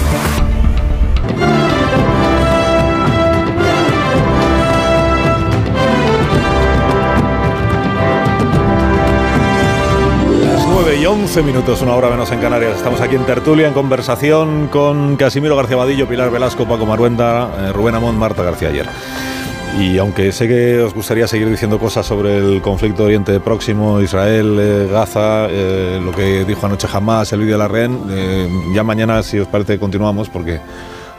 9 y 11 minutos, una hora menos en Canarias. Estamos aquí en tertulia, en conversación con Casimiro García Vadillo, Pilar Velasco, Paco Maruenda, eh, Rubén Amón, Marta García Ayer. Y aunque sé que os gustaría seguir diciendo cosas sobre el conflicto Oriente Próximo, Israel, eh, Gaza, eh, lo que dijo anoche jamás, el vídeo de la REN, eh, ya mañana, si os parece, continuamos porque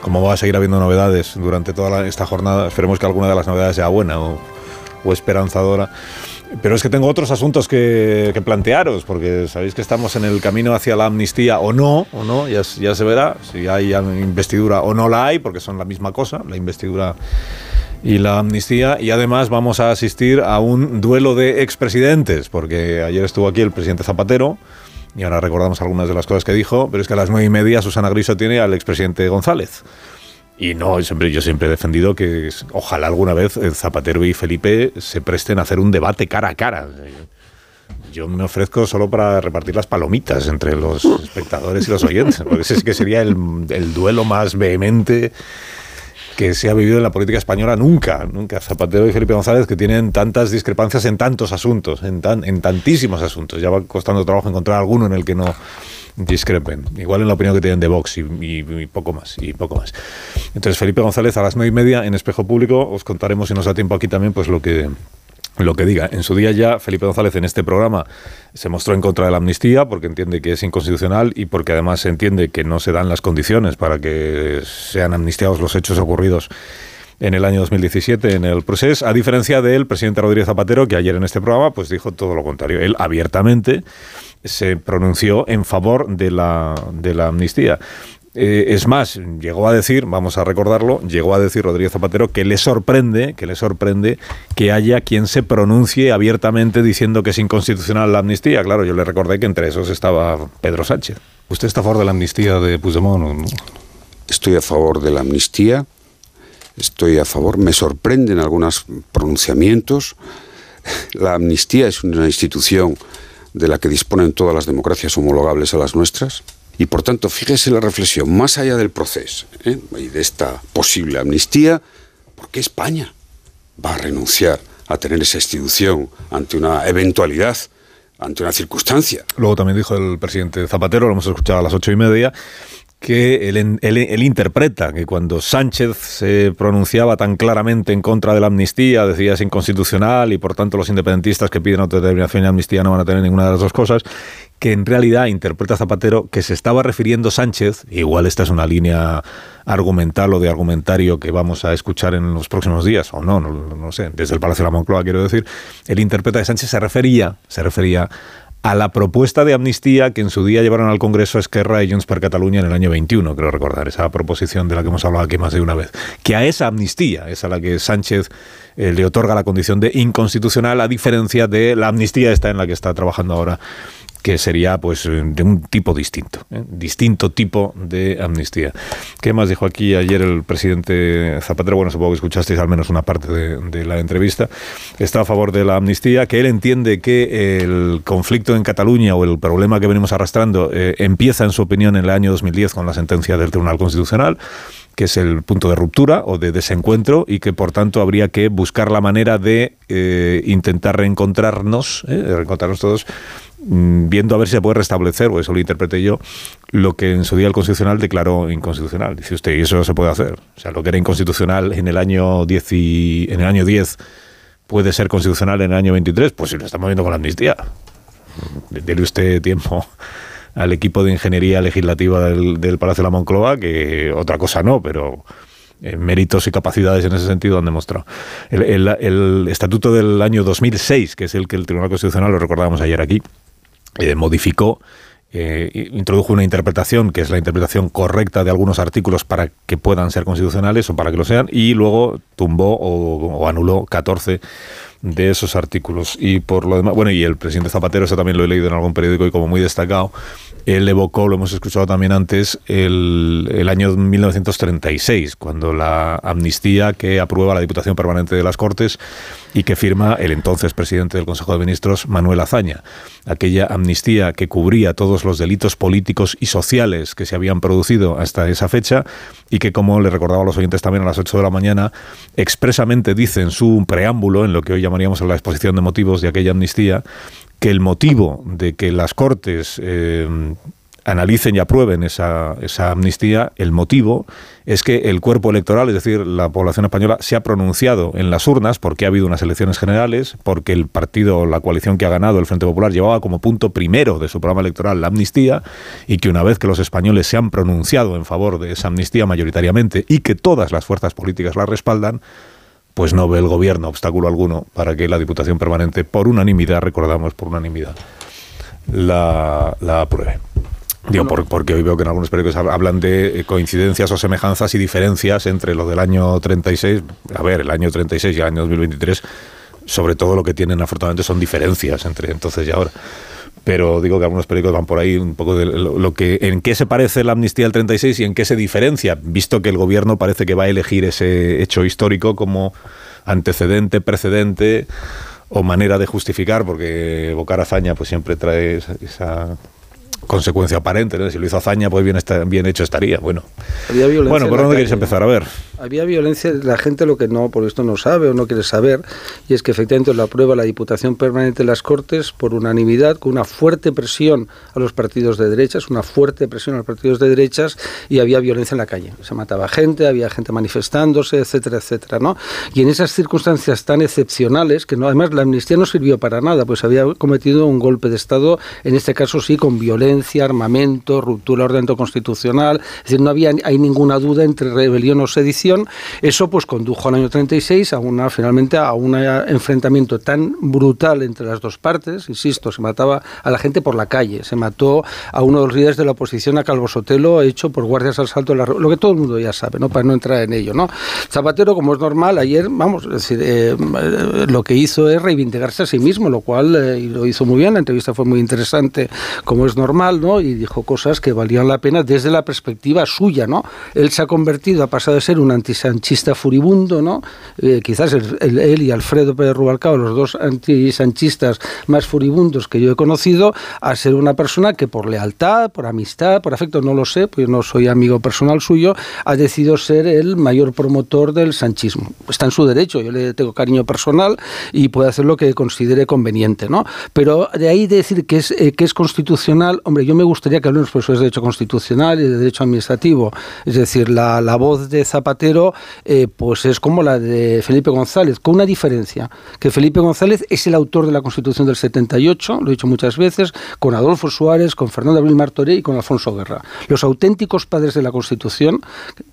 como va a seguir habiendo novedades durante toda la, esta jornada, esperemos que alguna de las novedades sea buena o, o esperanzadora. Pero es que tengo otros asuntos que, plantearos, porque sabéis que estamos en el camino hacia la amnistía o no, o no, ya, ya se verá si hay investidura o no la hay, porque son la misma cosa, la investidura y la amnistía. Y además vamos a asistir a un duelo de expresidentes porque ayer estuvo aquí el presidente Zapatero y ahora recordamos algunas de las cosas que dijo pero es que a las nueve y media Susana Griso tiene al expresidente González y no, siempre, yo siempre he defendido que ojalá alguna vez Zapatero y Felipe se presten a hacer un debate cara a cara. Yo me ofrezco solo para repartir las palomitas entre los espectadores y los oyentes, porque ese sí que sería el, el duelo más vehemente que se ha vivido en la política española nunca, nunca. Zapatero y Felipe González que tienen tantas discrepancias en tantos asuntos, en, tan, en tantísimos asuntos. Ya va costando trabajo encontrar alguno en el que no discrepen. Igual en la opinión que tienen de Vox y, y, y, poco más, y poco más. Entonces, Felipe González a las nueve y media en Espejo Público os contaremos, si nos da tiempo aquí también, pues lo que lo que diga. En su día ya Felipe González en este programa se mostró en contra de la amnistía porque entiende que es inconstitucional y porque además entiende que no se dan las condiciones para que sean amnistiados los hechos ocurridos en el año 2017 en el proceso, a diferencia del presidente Rodríguez Zapatero, que ayer en este programa pues dijo todo lo contrario. Él abiertamente se pronunció en favor de la, de la amnistía. Eh, es más, llegó a decir, vamos a recordarlo, llegó a decir Rodríguez Zapatero que le sorprende, que le sorprende que haya quien se pronuncie abiertamente diciendo que es inconstitucional la amnistía. Claro, yo le recordé que entre esos estaba Pedro Sánchez. ¿Usted está a favor de la amnistía de Puigdemont? no? Estoy a favor de la amnistía, estoy a favor, me sorprenden algunos pronunciamientos. La amnistía es una institución de la que disponen todas las democracias homologables a las nuestras. Y por tanto, fíjese la reflexión, más allá del proceso ¿eh? y de esta posible amnistía, ¿por qué España va a renunciar a tener esa institución ante una eventualidad, ante una circunstancia? Luego también dijo el presidente Zapatero, lo hemos escuchado a las ocho y media, que él, él- interpreta que cuando Sánchez se pronunciaba tan claramente en contra de la amnistía, decía es inconstitucional y por tanto los independentistas que piden autodeterminación y amnistía no van a tener ninguna de las dos cosas, que en realidad interpreta Zapatero que se estaba refiriendo Sánchez, igual esta es una línea argumental o de argumentario que vamos a escuchar en los próximos días, o no, no, no sé, desde el Palacio de la Moncloa quiero decir, él interpreta que Sánchez se refería, se refería a la propuesta de amnistía que en su día llevaron al Congreso Esquerra y Junts per Catalunya en el año 21, creo recordar, esa proposición de la que hemos hablado aquí más de una vez. Que a esa amnistía es a la que Sánchez eh, le otorga la condición de inconstitucional, a diferencia de la amnistía esta en la que está trabajando ahora que sería pues de un tipo distinto, ¿eh? distinto tipo de amnistía. ¿Qué más dijo aquí ayer el presidente Zapatero? Bueno, supongo que escuchasteis al menos una parte de, de la entrevista. Está a favor de la amnistía, que él entiende que el conflicto en Cataluña o el problema que venimos arrastrando eh, empieza, en su opinión, en el año 2010 con la sentencia del Tribunal Constitucional que es el punto de ruptura o de desencuentro y que por tanto habría que buscar la manera de eh, intentar reencontrarnos, eh, reencontrarnos todos, mm, viendo a ver si se puede restablecer, o eso lo interpreté yo, lo que en su día el Constitucional declaró inconstitucional. Dice usted, y eso se puede hacer. O sea, lo que era inconstitucional en el año 10 y, en el año 10 puede ser constitucional en el año 23, pues si lo estamos viendo con la amnistía. Dele usted tiempo al equipo de ingeniería legislativa del, Palacio de la Moncloa, que otra cosa no, pero eh, méritos y capacidades en ese sentido han demostrado. El estatuto del año 2006, que es el que el Tribunal Constitucional, lo recordábamos ayer aquí, eh, modificó, eh, introdujo una interpretación que es la interpretación correcta de algunos artículos para que puedan ser constitucionales o para que lo sean, y luego tumbó o, o anuló 14 de esos artículos. Y por lo demás, bueno, y el presidente Zapatero, eso también lo he leído en algún periódico y como muy destacado, él evocó, lo hemos escuchado también antes, el, el año 1936, cuando la amnistía que aprueba la Diputación Permanente de las Cortes y que firma el entonces presidente del Consejo de Ministros, Manuel Azaña. Aquella amnistía que cubría todos los delitos políticos y sociales que se habían producido hasta esa fecha y que, como le recordaba a los oyentes también a las 8 de la mañana, expresamente dice en su preámbulo, en lo que hoy llamaríamos la exposición de motivos de aquella amnistía, que el motivo de que las Cortes eh, analicen y aprueben esa, esa amnistía, el motivo es que el cuerpo electoral, es decir, la población española, se ha pronunciado en las urnas porque ha habido unas elecciones generales, porque el partido, la coalición que ha ganado, el Frente Popular, llevaba como punto primero de su programa electoral la amnistía y que una vez que los españoles se han pronunciado en favor de esa amnistía mayoritariamente y que todas las fuerzas políticas la respaldan, pues no ve el gobierno obstáculo alguno para que la Diputación Permanente, por unanimidad, recordamos, por unanimidad, la, la apruebe. Digo, por- porque hoy veo que en algunos periódicos hab- hablan de eh, coincidencias o semejanzas y diferencias entre lo del año 36, a ver, el año 36 y el año 2023, sobre todo lo que tienen afortunadamente son diferencias entre entonces y ahora. Pero digo que algunos periódicos van por ahí un poco de lo, lo que en qué se parece la amnistía del 36 y en qué se diferencia, visto que el gobierno parece que va a elegir ese hecho histórico como antecedente, precedente o manera de justificar, porque evocar hazaña pues siempre trae esa, esa consecuencia aparente. ¿no? Si lo hizo hazaña, pues bien, está, bien hecho estaría. Bueno, Había violencia bueno en ¿por dónde queréis empezar? A ver. Había violencia, la gente lo que no, por esto no sabe o no quiere saber, y es que efectivamente lo aprueba la Diputación Permanente de las Cortes por unanimidad, con una fuerte presión a los partidos de derechas, una fuerte presión a los partidos de derechas, y había violencia en la calle. Se mataba gente, había gente manifestándose, etcétera, etcétera, ¿no? Y en esas circunstancias tan excepcionales, que no, además la amnistía no sirvió para nada, pues había cometido un golpe de Estado, en este caso sí, con violencia, armamento, ruptura de orden constitucional, es decir, no había hay ninguna duda entre rebelión o sedición. Eso pues condujo al año 36 a una finalmente a un enfrentamiento tan brutal entre las dos partes, insisto, se mataba a la gente por la calle, se mató a uno de los líderes de la oposición a Calvo Sotelo hecho por guardias al salto de la lo que todo el mundo ya sabe, ¿no? Para no entrar en ello, ¿no? Zapatero, como es normal, ayer, vamos, es decir, eh, lo que hizo es reivindicarse a sí mismo, lo cual eh, lo hizo muy bien, la entrevista fue muy interesante, como es normal, ¿no? Y dijo cosas que valían la pena desde la perspectiva suya, ¿no? Él se ha convertido, ha pasado de ser un antisanchista furibundo, ¿no? Eh, quizás él y Alfredo Pérez Rubalcaba, los dos antisanchistas más furibundos que yo he conocido, a ser una persona que por lealtad, por amistad, por afecto, no lo sé, pues no soy amigo personal suyo, ha decidido ser el mayor promotor del sanchismo. Está en su derecho, yo le tengo cariño personal y puede hacer lo que considere conveniente, ¿no? Pero de ahí decir que es, eh, que es constitucional, hombre, yo me gustaría que hablemos por eso de derecho constitucional y de derecho administrativo. Es decir, la, la voz de Zapatero eh, pues es como la de Felipe González, con una diferencia, que Felipe González es el autor de la Constitución del 78, lo he dicho muchas veces, con Adolfo Suárez, con Fernando Abril Martorell y con Alfonso Guerra. Los auténticos padres de la Constitución,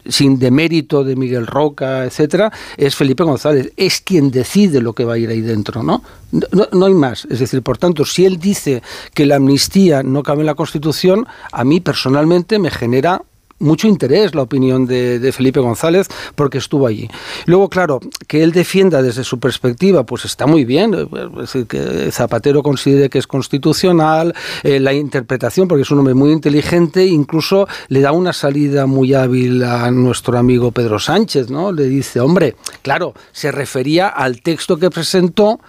sin demérito de Miguel Roca, etcétera, es Felipe González, es quien decide lo que va a ir ahí dentro, ¿no? No, no hay más. Es decir, por tanto, si él dice que la amnistía no cabe en la Constitución, a mí personalmente me genera mucho interés la opinión de, Felipe González porque estuvo allí. Luego, claro, que él defienda desde su perspectiva, pues está muy bien. Es decir, que Zapatero considere que es constitucional, eh, la interpretación, porque es un hombre muy inteligente, incluso le da una salida muy hábil a nuestro amigo Pedro Sánchez, ¿no? Le dice, hombre, claro, se refería al texto que presentó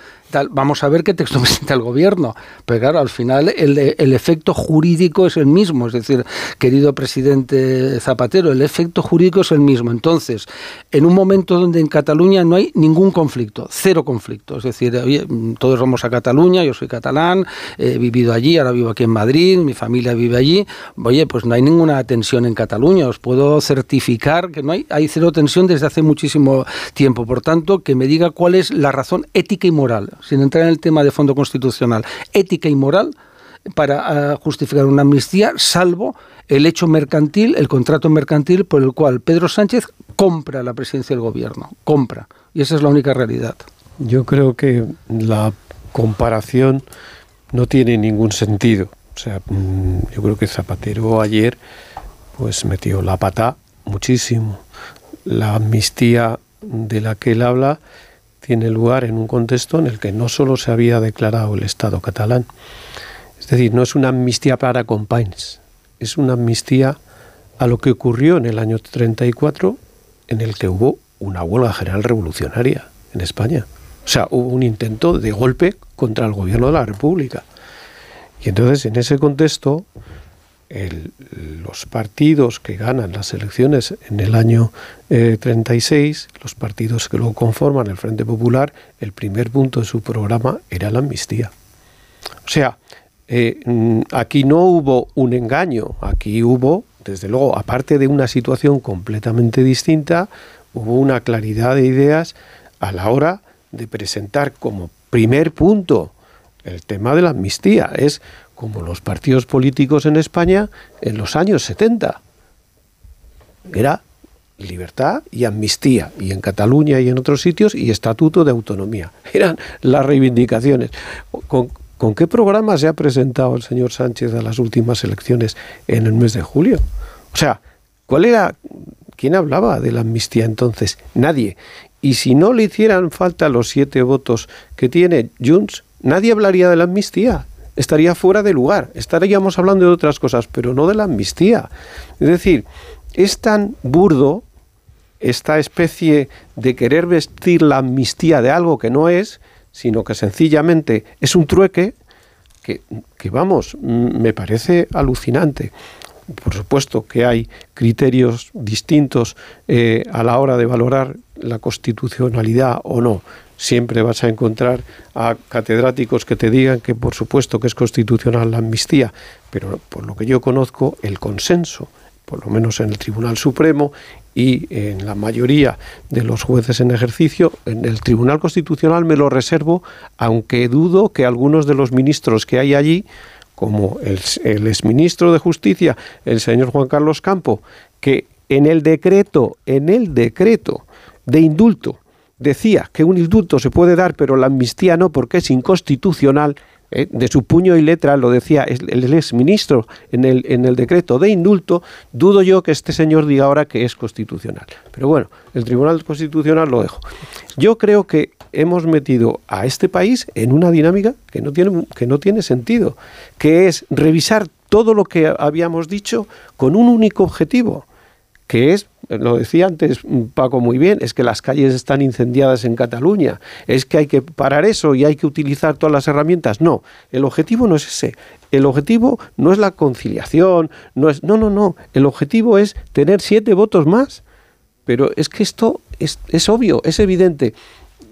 vamos a ver qué texto presenta el gobierno. Pero claro, al final el, efecto jurídico es el mismo. Es decir, querido presidente Zapatero, el efecto jurídico es el mismo. Entonces, en un momento donde en Cataluña no hay ningún conflicto, cero conflicto. Es decir, todos vamos a Cataluña, yo soy catalán, he vivido allí, ahora vivo aquí en Madrid, mi familia vive allí. Oye, pues no hay ninguna tensión en Cataluña. Os puedo certificar que no hay, hay cero tensión desde hace muchísimo tiempo. Por tanto, que me diga cuál es la razón ética y moral sin entrar en el tema de fondo constitucional, ética y moral para ah, justificar una amnistía, salvo el hecho mercantil, el contrato mercantil por el cual Pedro Sánchez compra la presidencia del gobierno, compra. Y esa es la única realidad. Yo creo que la comparación no tiene ningún sentido. O sea, mm, yo creo que Zapatero ayer pues metió la pata muchísimo. La amnistía de la que él habla tiene lugar en un contexto en el que no solo se había declarado el Estado catalán, es decir, no es una amnistía para compañes, es una amnistía a lo que ocurrió en el año 34, en el que hubo una huelga general revolucionaria en España. O sea, hubo un intento de golpe contra el gobierno de la República. Y entonces, en ese contexto, los partidos que ganan las elecciones en el año 36, eh, los partidos que luego conforman el Frente Popular, el primer punto de su programa era la amnistía. O sea, eh, mm, aquí no hubo un engaño, aquí hubo, desde luego, aparte de una situación completamente distinta, hubo una claridad de ideas a la hora de presentar como primer punto el tema de la amnistía. Es como los partidos políticos en España en los años 70. Era libertad y amnistía, y en Cataluña y en otros sitios, y estatuto de autonomía. Eran las reivindicaciones. ¿Con, ¿Con, qué programa se ha presentado el señor Sánchez a las últimas elecciones en el mes de julio? O sea, ¿cuál era, quién hablaba de la amnistía entonces? Nadie. Y si no le hicieran falta los siete votos que tiene Junts, nadie hablaría de la amnistía estaría fuera de lugar. Estaríamos hablando de otras cosas, pero no de la amnistía. Es decir, es tan burdo esta especie de querer vestir la amnistía de algo que no es, sino que sencillamente es un trueque que, que vamos, me parece alucinante. por supuesto que hay criterios distintos eh, a la hora de valorar la constitucionalidad o no. Siempre vas a encontrar a catedráticos que te digan que por supuesto que es constitucional la amnistía, pero por lo que yo conozco, el consenso, por lo menos en el Tribunal Supremo y en la mayoría de los jueces en ejercicio, en el Tribunal Constitucional me lo reservo, aunque dudo que algunos de los ministros que hay allí, como el, exministro de Justicia, el señor Juan Carlos Campo, que en el decreto, en el decreto de indulto, decía que un indulto se puede dar, pero la amnistía no, porque es inconstitucional, ¿eh? de su puño y letra lo decía el, exministro en el, en el decreto de indulto, dudo yo que este señor diga ahora que es constitucional. Pero bueno, el Tribunal Constitucional lo dejo. Yo creo que hemos metido a este país en una dinámica que no tiene, que no tiene sentido, que es revisar todo lo que habíamos dicho con un único objetivo, que es lo decía antes Paco muy bien, es que las calles están incendiadas en Cataluña, es que hay que parar eso y hay que utilizar todas las herramientas. No, el objetivo no es ese. El objetivo no es la conciliación, no es. No, no, no. El objetivo es tener siete votos más. Pero es que esto es, es obvio, es evidente.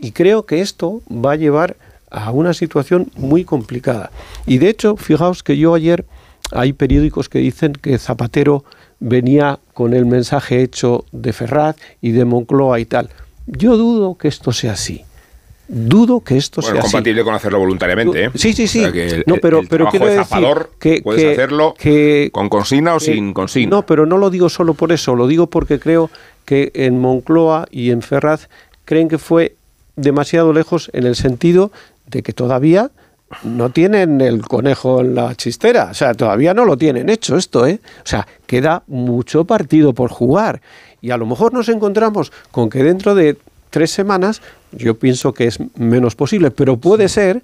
Y creo que esto va a llevar a una situación muy complicada. Y de hecho, fijaos que yo ayer hay periódicos que dicen que Zapatero venía con el mensaje hecho de Ferraz y de Moncloa y tal. Yo dudo que esto sea así. Dudo que esto bueno, sea es compatible con hacerlo voluntariamente. ¿eh? Sí, sí, sí. O sea, que el, no, pero, el pero quiero de decir zapador que, puedes que- hacerlo que- con consigna o sin consigna. No, pero no lo digo solo por eso, lo digo porque creo que en Moncloa y en Ferraz creen que fue demasiado lejos en el sentido de que todavía no tienen el conejo en la chistera, o sea, todavía no lo tienen hecho esto, ¿eh? O sea, queda mucho partido por jugar y a lo mejor nos encontramos con que dentro de tres semanas, yo pienso que es menos posible, pero puede ser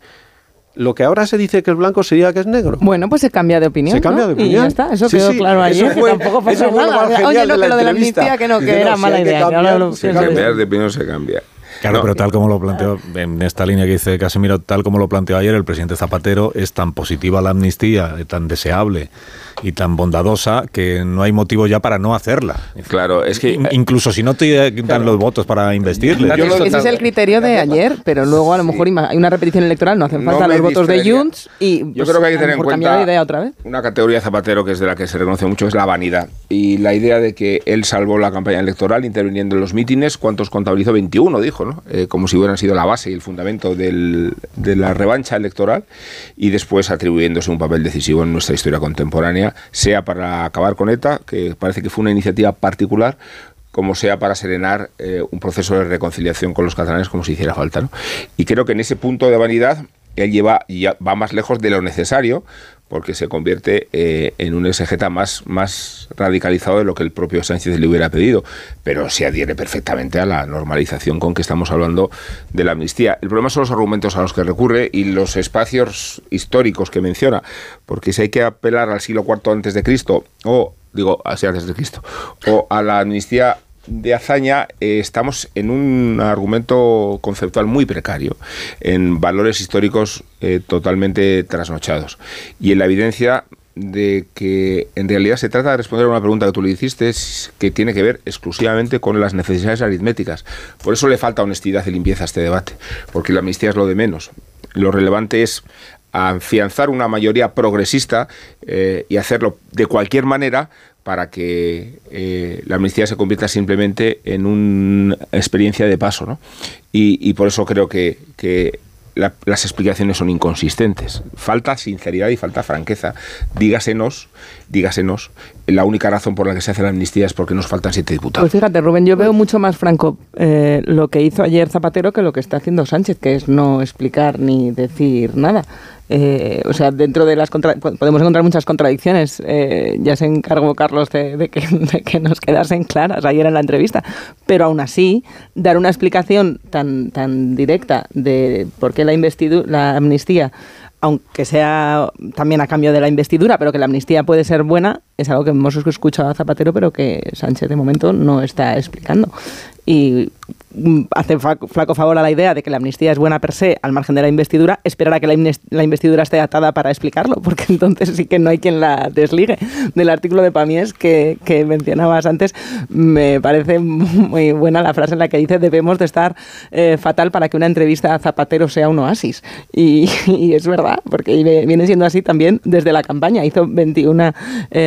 lo que ahora se dice que es blanco se diga que es negro. Bueno, pues se cambia de opinión. Se cambia ¿no? de opinión. Y ya está, eso Sí, quedó sí, claro eso ayer, fue- que tampoco eso pasó nada. Oye, no, que lo de la amnistía, que no, que Dice, era no, si mala idea. cambiar, se sí. Cambiar de opinión se cambia. Claro, No, pero tal como lo planteó, en esta línea que dice Casemiro, tal como lo planteó ayer el presidente Zapatero, es tan positiva la amnistía, tan deseable y tan bondadosa que no hay motivo ya para no hacerla. Claro, es que... In- Incluso si no te dan los votos para investirle. Ese es el criterio de ayer, pero luego a lo mejor hay una repetición electoral, no hacen falta los votos de. Junts y Yo pues, creo que hay que tener en cuenta de idea otra vez. una categoría de Zapatero que es de la que se reconoce mucho, es la vanidad. Y la idea de que él salvó la campaña electoral interviniendo en los mítines, ¿cuántos contabilizó? 21, dijo, ¿no? Eh, como si hubieran sido la base y el fundamento del- de la revancha electoral y después atribuyéndose un papel decisivo en nuestra historia contemporánea, sea para acabar con ETA, que parece que fue una iniciativa particular, como sea para serenar eh, un proceso de reconciliación con los catalanes como si hiciera falta. Y creo que en ese punto de vanidad él lleva, va más lejos de lo necesario porque se convierte eh, en un exegeta más, más radicalizado de lo que el propio Sánchez le hubiera pedido, pero se adhiere perfectamente a la normalización con que estamos hablando de la amnistía. El problema son los argumentos a los que recurre y los espacios históricos que menciona, porque si hay que apelar al siglo IV antes de Cristo o digo así antes de Cristo o a la amnistía de hazaña eh, estamos en un argumento conceptual muy precario, en valores históricos eh, totalmente trasnochados y en la evidencia de que en realidad se trata de responder a una pregunta que tú le hiciste que tiene que ver exclusivamente con las necesidades aritméticas. Por eso le falta honestidad y limpieza a este debate, porque la amnistía es lo de menos. Lo relevante es afianzar una mayoría progresista eh, y hacerlo de cualquier manera para que eh, la amnistía se convierta simplemente en una experiencia de paso. ¿no? Y, por eso creo que, que la- las explicaciones son inconsistentes. Falta sinceridad y falta franqueza. Dígasenos, dígasenos, la única razón por la que se hace la amnistía es porque nos faltan siete diputados. Pues fíjate, Rubén, yo veo mucho más franco eh, lo que hizo ayer Zapatero que lo que está haciendo Sánchez, que es no explicar ni decir nada. Eh, o sea, dentro de las podemos encontrar muchas contradicciones. Eh, ya se encargó Carlos de, que, nos quedasen claras ayer en la entrevista. Pero aún así, dar una explicación tan, tan directa de por qué la, la amnistía aunque sea también a cambio de la investidura, pero que la amnistía puede ser buena, es algo que hemos escuchado a Zapatero, pero que Sánchez de momento no está explicando. Y hace flaco favor a la idea de que la amnistía es buena per se al margen de la investidura, esperar a que la, investidura esté atada para explicarlo, porque entonces sí que no hay quien la desligue. Del artículo de Pamies que, que mencionabas antes, me parece muy buena la frase en la que dice debemos de estar eh, fatal para que una entrevista a Zapatero sea un oasis. Y, es verdad, porque viene siendo así también desde la campaña. Hizo 21 eh,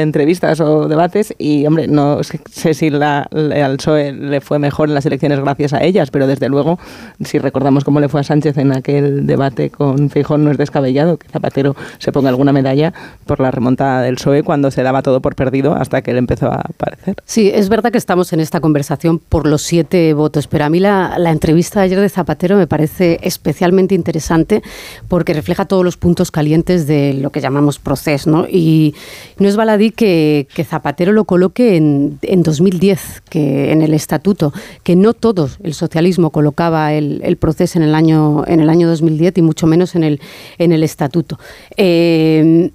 entrevistas o debates y, hombre, no sé si la, al PSOE le fue mejor en las elecciones gracias a ellas, pero desde luego, si recordamos cómo le fue a Sánchez en aquel debate con Fijón, no es descabellado que Zapatero se ponga alguna medalla por la remontada del PSOE cuando se daba todo por perdido hasta que él empezó a aparecer. Sí, es verdad que estamos en esta conversación por los siete votos, pero a mí la, entrevista de ayer de Zapatero me parece especialmente interesante porque refleja todos los puntos calientes de lo que llamamos proceso, ¿no? Y no es baladí que, que Zapatero lo coloque en, en 2010, que en el estatuto, que no el socialismo colocaba el, proceso en el año en el año 2010 y mucho menos en el en el estatuto. Eh,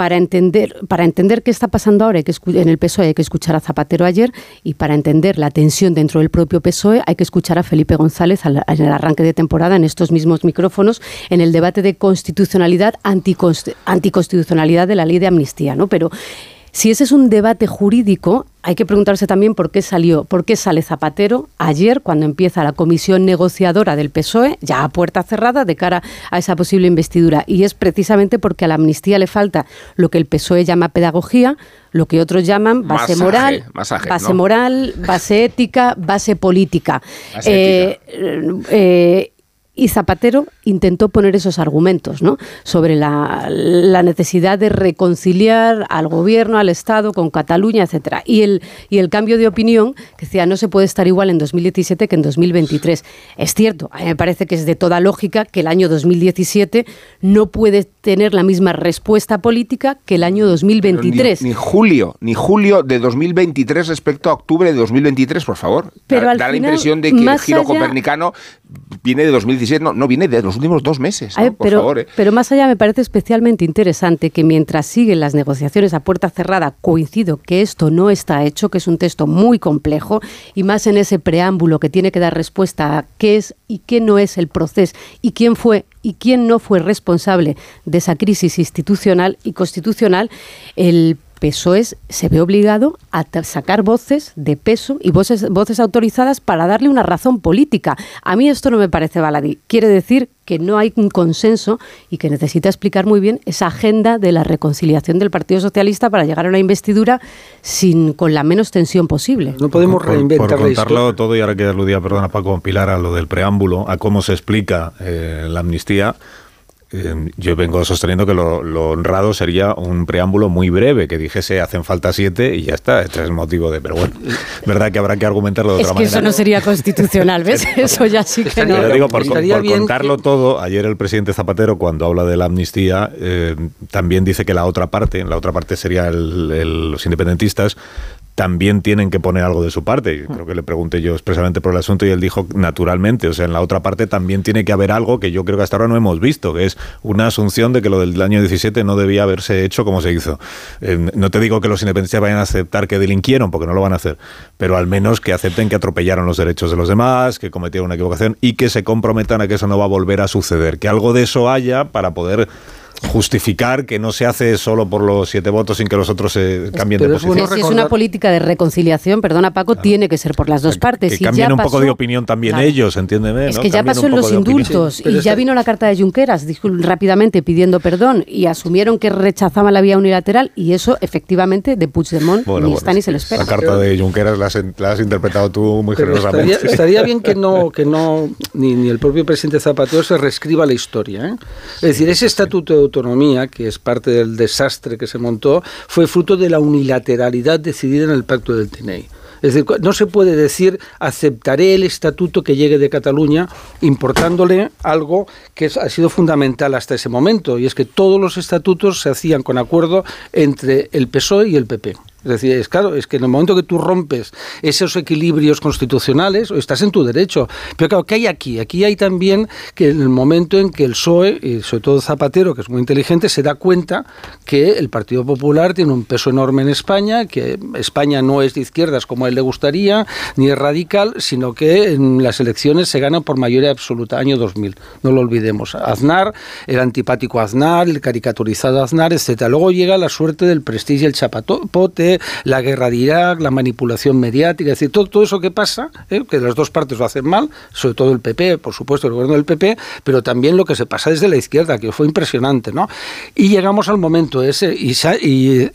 para entender, para entender qué está pasando ahora que en el PSOE hay que escuchar a Zapatero ayer y para entender la tensión dentro del propio PSOE hay que escuchar a Felipe González en el arranque de temporada en estos mismos micrófonos en el debate de constitucionalidad, anticonstitucionalidad de la ley de amnistía. ¿no? Pero si ese es un debate jurídico, hay que preguntarse también por qué salió, por qué sale Zapatero ayer cuando empieza la comisión negociadora del PSOE, ya a puerta cerrada de cara a esa posible investidura. Y es precisamente porque a la amnistía le falta lo que el PSOE llama pedagogía, lo que otros llaman base moral, base moral, base ética, base política. Eh, eh, y Zapatero intentó poner esos argumentos ¿no? sobre la, necesidad de reconciliar al gobierno, al Estado, con Cataluña, etcétera. Y el, y el cambio de opinión, que decía, no se puede estar igual en 2017 que en 2023. Es cierto, a mí me parece que es de toda lógica que el año 2017 no puede tener la misma respuesta política que el año 2023. Ni, julio, ni julio de 2023 respecto a octubre de 2023, por favor. Pero da, la impresión de que el giro copernicano viene de 2017, no, no viene de los últimos dos meses. por pero, favor, ¿eh? pero más allá me parece especialmente interesante que mientras siguen las negociaciones a puerta cerrada, coincido que esto no está hecho, que es un texto muy complejo y más en ese preámbulo que tiene que dar respuesta a qué es y qué no es el proceso y quién fue y quién no fue responsable de esa crisis institucional y constitucional, el PSOE se ve obligado a sacar voces de peso y voces, voces autorizadas para darle una razón política. A mí esto no me parece baladí. Quiere decir que no hay un consenso y que necesita explicar muy bien esa agenda de la reconciliación del Partido Socialista para llegar a una investidura sin con la menos tensión posible. No podemos reinventar por, contarlo todo y ahora que aludía, perdona Paco Pilar, a lo del preámbulo, a cómo se explica eh, la amnistía. Em, yo vengo sosteniendo que lo, honrado sería un preámbulo muy breve, que dijese hacen falta siete y ya está. Este es el motivo de. Pero bueno, verdad que habrá que argumentarlo de otra manera. Es que eso no sería constitucional, ¿ves? eso ya sí que no. Pero digo, por, contarlo todo, ayer el presidente Zapatero, cuando habla de la amnistía, eh, también dice que la otra parte, la otra parte sería los independentistas, también tienen que poner algo de su parte. Creo que le pregunté yo expresamente por el asunto y él dijo naturalmente, o sea, en la otra parte también tiene que haber algo que yo creo que hasta ahora no hemos visto, que es una asunción de que lo del año 17 no debía haberse hecho como se hizo. Eh, no te digo que los independentistas vayan a aceptar que delinquieron, porque no lo van a hacer, pero al menos que acepten que atropellaron los derechos de los demás, que cometieron una equivocación y que se comprometan a que eso no va a volver a suceder, que algo de eso haya para poder justificar que no se hace solo por los siete votos sin que los otros se cambien de posición. si es una política de reconciliación, perdona Paco, tiene que ser por las dos partes. Que cambien un poco de opinión también ellos, entiéndeme. Es que ya pasó en los indultos y ya vino la carta de Junqueras rápidamente pidiendo perdón y asumieron que rechazaban la vía unilateral y eso efectivamente de Puigdemont ni está ni se le espera. La carta de Junqueras la has, interpretado tú muy generosamente. Estaría, bien que no que no ni, ni, el propio presidente Zapatero se reescriba la historia. ¿eh? Es decir, ese estatuto autonomía, que es parte del desastre que se montó, fue fruto de la unilateralidad decidida en el pacto del TNI. Es decir, no se puede decir aceptaré el estatuto que llegue de Cataluña importándole algo que ha sido fundamental hasta ese momento, y es que todos los estatutos se hacían con acuerdo entre el PSOE y el PP. Es decir, es claro, es que en el momento que tú rompes esos equilibrios constitucionales, estás en tu derecho. Pero claro, ¿qué hay aquí? Aquí hay también que en el momento en que el PSOE, y sobre todo Zapatero, que es muy inteligente, se da cuenta que el Partido Popular tiene un peso enorme en España, que España no es de izquierdas como a él le gustaría, ni es radical, sino que en las elecciones se gana por mayoría absoluta, año 2000. No lo olvidemos. Aznar, el antipático Aznar, el caricaturizado Aznar, etcétera. Luego llega la suerte del prestigio, el chapapote, la guerra de Irak, la manipulación mediática, es decir, todo, todo eso que pasa, ¿eh? que las dos partes lo hacen mal, sobre todo el PP, por supuesto, el gobierno del PP, pero también lo que se pasa desde la izquierda, que fue impresionante, ¿no? Y llegamos al momento ese, y,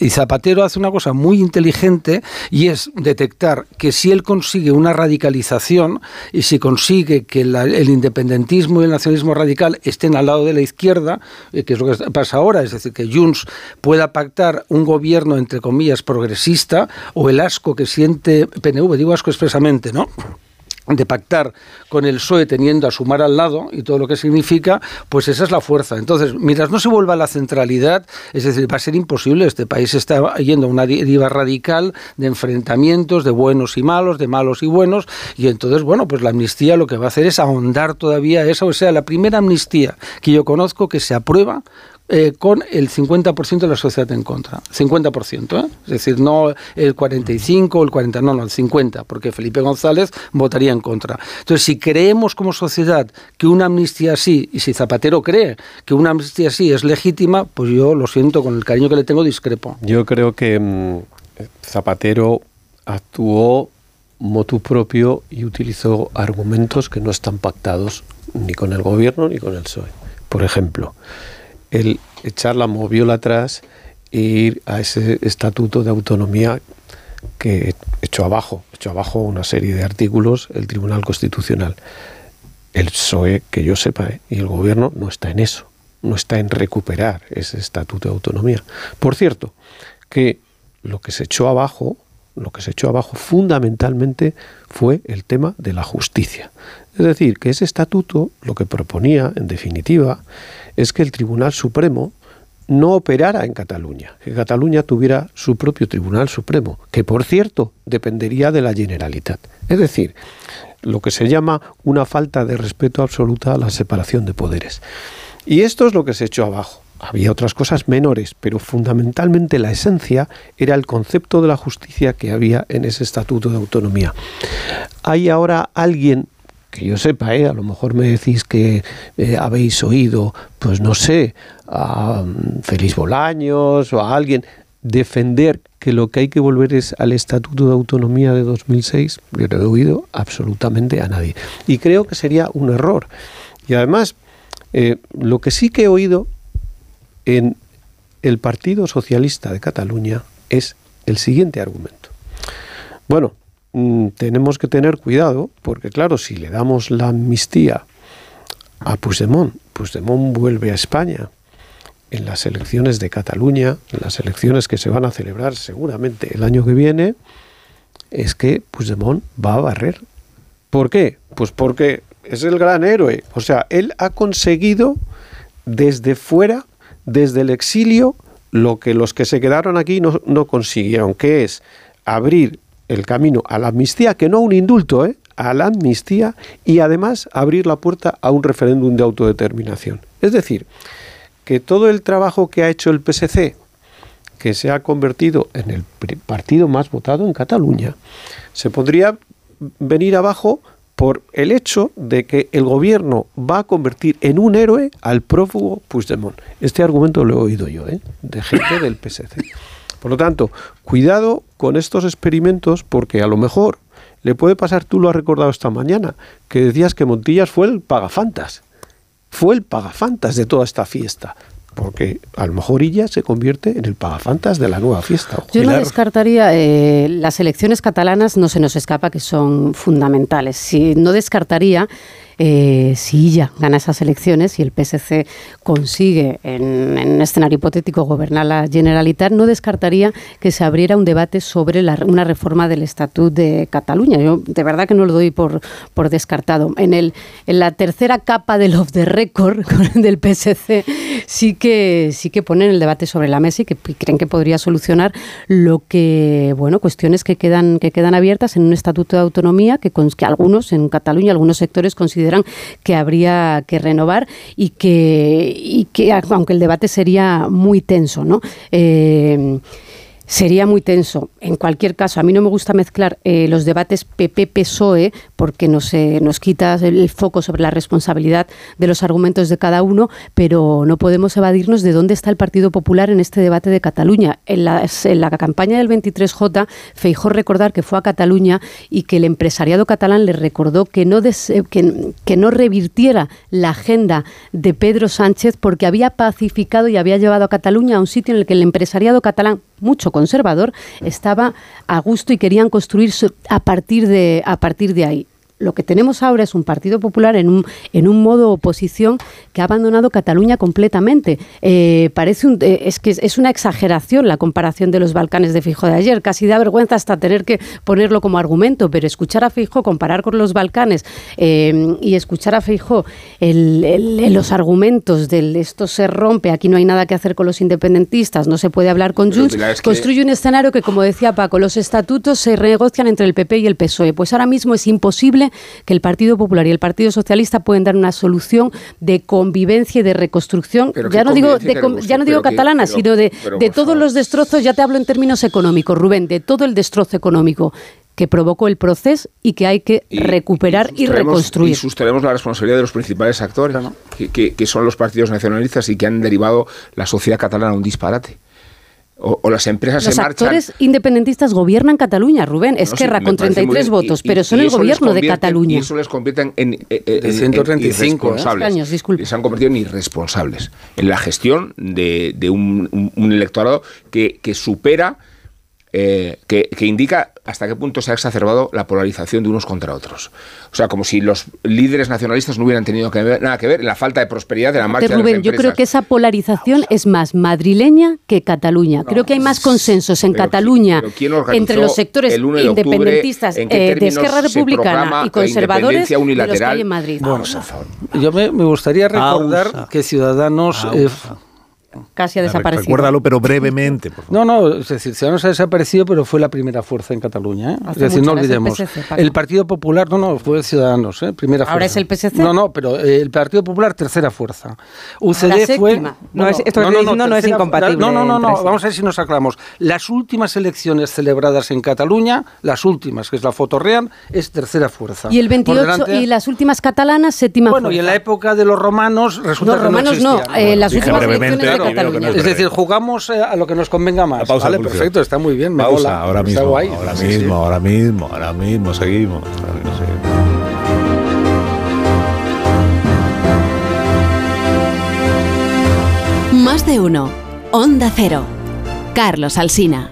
Zapatero hace una cosa muy inteligente, y es detectar que si él consigue una radicalización, y si consigue que el independentismo y el nacionalismo radical estén al lado de la izquierda, eh, que es lo que pasa ahora, es decir, que Junts pueda pactar un gobierno, entre comillas, progresista, o el asco que siente PNV, digo asco expresamente, ¿no? de pactar con el PSOE teniendo a Sumar al lado y todo lo que significa, pues esa es la fuerza. Entonces, mientras no se vuelva a la centralidad, es decir, va a ser imposible. Este país está yendo a una deriva radical de enfrentamientos de buenos y malos, de malos y buenos, y entonces, bueno, pues la amnistía lo que va a hacer es ahondar todavía esa, o sea, la primera amnistía que yo conozco que se aprueba eh, con el 50% de la sociedad en contra. 50%, ¿eh? Es decir, no el 45 o el 40, no, no, el 50, porque Felipe González votaría en contra. Entonces, si creemos como sociedad que una amnistía así, y si Zapatero cree que una amnistía así es legítima, pues yo lo siento, con el cariño que le tengo, discrepo. Yo creo que mm, Zapatero actuó motu propio y utilizó argumentos que no están pactados ni con el gobierno ni con el PSOE. Por ejemplo, el echarla moviola atrás e ir a ese estatuto de autonomía que echó abajo, echó abajo una serie de artículos el Tribunal Constitucional. El PSOE, que yo sepa, ¿eh? y el gobierno no está en eso, no está en recuperar ese estatuto de autonomía. Por cierto, que lo que se echó abajo, lo que se echó abajo fundamentalmente fue el tema de la justicia. Es decir, que ese estatuto lo que proponía, en definitiva, es que el Tribunal Supremo no operara en Cataluña, que Cataluña tuviera su propio Tribunal Supremo, que por cierto dependería de la Generalitat. Es decir, lo que se llama una falta de respeto absoluta a la separación de poderes. Y esto es lo que se echó abajo. Había otras cosas menores, pero fundamentalmente la esencia era el concepto de la justicia que había en ese estatuto de autonomía. Hay ahora alguien que yo sepa, ¿eh? a lo mejor me decís que eh, habéis oído, pues no sé, a um, Félix Bolaños o a alguien defender que lo que hay que volver es al Estatuto de Autonomía de 2006, yo no he oído absolutamente a nadie. Y creo que sería un error. Y además, eh, lo que sí que he oído en el Partido Socialista de Cataluña es el siguiente argumento. Bueno, Mm, tenemos que tener cuidado, porque claro, si le damos la amnistía a Puigdemont, Puigdemont vuelve a España en las elecciones de Cataluña, en las elecciones que se van a celebrar seguramente el año que viene, es que Puigdemont va a barrer. ¿Por qué? Pues porque es el gran héroe. O sea, él ha conseguido desde fuera, desde el exilio, lo que los que se quedaron aquí no, no consiguieron, que es abrir el camino a la amnistía, que no un indulto, ¿eh? a la amnistía y además abrir la puerta a un referéndum de autodeterminación. Es decir, que todo el trabajo que ha hecho el PSC, que se ha convertido en el partido más votado en Cataluña, se podría venir abajo por el hecho de que el gobierno va a convertir en un héroe al prófugo Puigdemont. Este argumento lo he oído yo, ¿eh? de gente del PSC. Por lo tanto, cuidado con estos experimentos porque a lo mejor le puede pasar, tú lo has recordado esta mañana, que decías que Montillas fue el pagafantas. Fue el pagafantas de toda esta fiesta porque a lo mejor ella se convierte en el pagafantas de la nueva fiesta. Yo no descartaría, eh, las elecciones catalanas no se nos escapa que son fundamentales. Si no descartaría eh, si ella gana esas elecciones y el PSC consigue en, en, un escenario hipotético gobernar la Generalitat, no descartaría que se abriera un debate sobre la, una reforma del Estatut de Cataluña. Yo de verdad que no lo doy por, por descartado. En, el, en la tercera capa del off the record del PSC sí que, sí que ponen el debate sobre la mesa y que creen que podría solucionar lo que, bueno, cuestiones que quedan, que quedan abiertas en un estatuto de autonomía que, que algunos en Cataluña, algunos sectores consideran que habría que renovar y que, y que aunque el debate sería muy tenso, ¿no? Eh, sería muy tenso. En cualquier caso, a mí no me gusta mezclar eh, los debates PP-PSOE porque nos, eh, nos quita el foco sobre la responsabilidad de los argumentos de cada uno, pero no podemos evadirnos de dónde está el Partido Popular en este debate de Cataluña. En la, en la campaña del 23J, Feijó recordar que fue a Cataluña y que el empresariado catalán le recordó que no, que, que no revirtiera la agenda de Pedro Sánchez porque había pacificado y había llevado a Cataluña a un sitio en el que el empresariado catalán mucho conservador, estaba a gusto y querían construir a partir de, a partir de ahí lo que tenemos ahora es un Partido Popular en un, en un modo oposición que ha abandonado Cataluña completamente. Eh, parece un, eh, es que es una exageración la comparación de los Balcanes de Fijo de ayer. Casi da vergüenza hasta tener que ponerlo como argumento, pero escuchar a Fijo comparar con los Balcanes eh, y escuchar a Fijo el, los argumentos del esto se rompe, aquí no hay nada que hacer con los independentistas, no se puede hablar con Junts, es construye un escenario que, como decía Paco, los estatutos se renegocian entre el PP y el PSOE. Pues ahora mismo es imposible que el Partido Popular y el Partido Socialista pueden dar una solución de convivencia y de reconstrucción, ya no digo, de, ya no digo catalana, sino de, de todos los destrozos, ya te hablo en términos económicos, Rubén, de todo el destrozo económico que provocó el proceso y que hay que recuperar y, reconstruir. Y sustraemos la responsabilidad de los principales actores, que, que, son los partidos nacionalistas y que han derivado la sociedad catalana a un disparate. O, las empresas los se marchan. Los actores independentistas gobiernan Cataluña, Rubén. Esquerra con 33 votos, pero son el gobierno de Cataluña. Y eso les convierte en, en, en, 135 irresponsables. Años, y se han convertido en irresponsables en la gestión de, de un, un, un, electorado que, que supera eh, que, indica hasta qué punto se ha exacerbado la polarización de unos contra otros. O sea, como si los líderes nacionalistas no hubieran tenido nada que ver en la falta de prosperidad de la marcha Rubén, de las Yo creo que esa polarización es más madrileña que Cataluña. creo que hay más consensos en Cataluña entre los sectores independentistas eh, de Esquerra Republicana y conservadores de los que hay en Madrid. yo me, gustaría recordar que Ciudadanos casi ha desaparecido. Recuérdalo, pero brevemente. No, no, es decir, Ciudadanos ha desaparecido, pero fue la primera fuerza en Cataluña. ¿eh? Es decir, no olvidemos. El, Partido Popular, no, no, fue Ciudadanos, ¿eh? primera fuerza. ¿Ahora es el PSC? No, no, pero eh, el Partido Popular, tercera fuerza. UCD fue. No, es, esto que no, no, no, es incompatible. No, no, no, no, vamos a ver si nos aclaramos. Las últimas elecciones celebradas en Cataluña, las últimas, que es la foto real, es tercera fuerza. Y el 28, y las últimas catalanas, séptima bueno, fuerza. Bueno, y en la época de los romanos resulta no, romanos no, eh, las últimas elecciones es decir, jugamos eh, a lo que nos convenga más. Pausa, vale, perfecto, está muy bien. Me pausa, ahora mismo, ahora mismo, ahora mismo, ahora mismo, seguimos. Más de uno. Onda Cero. Carlos Alsina.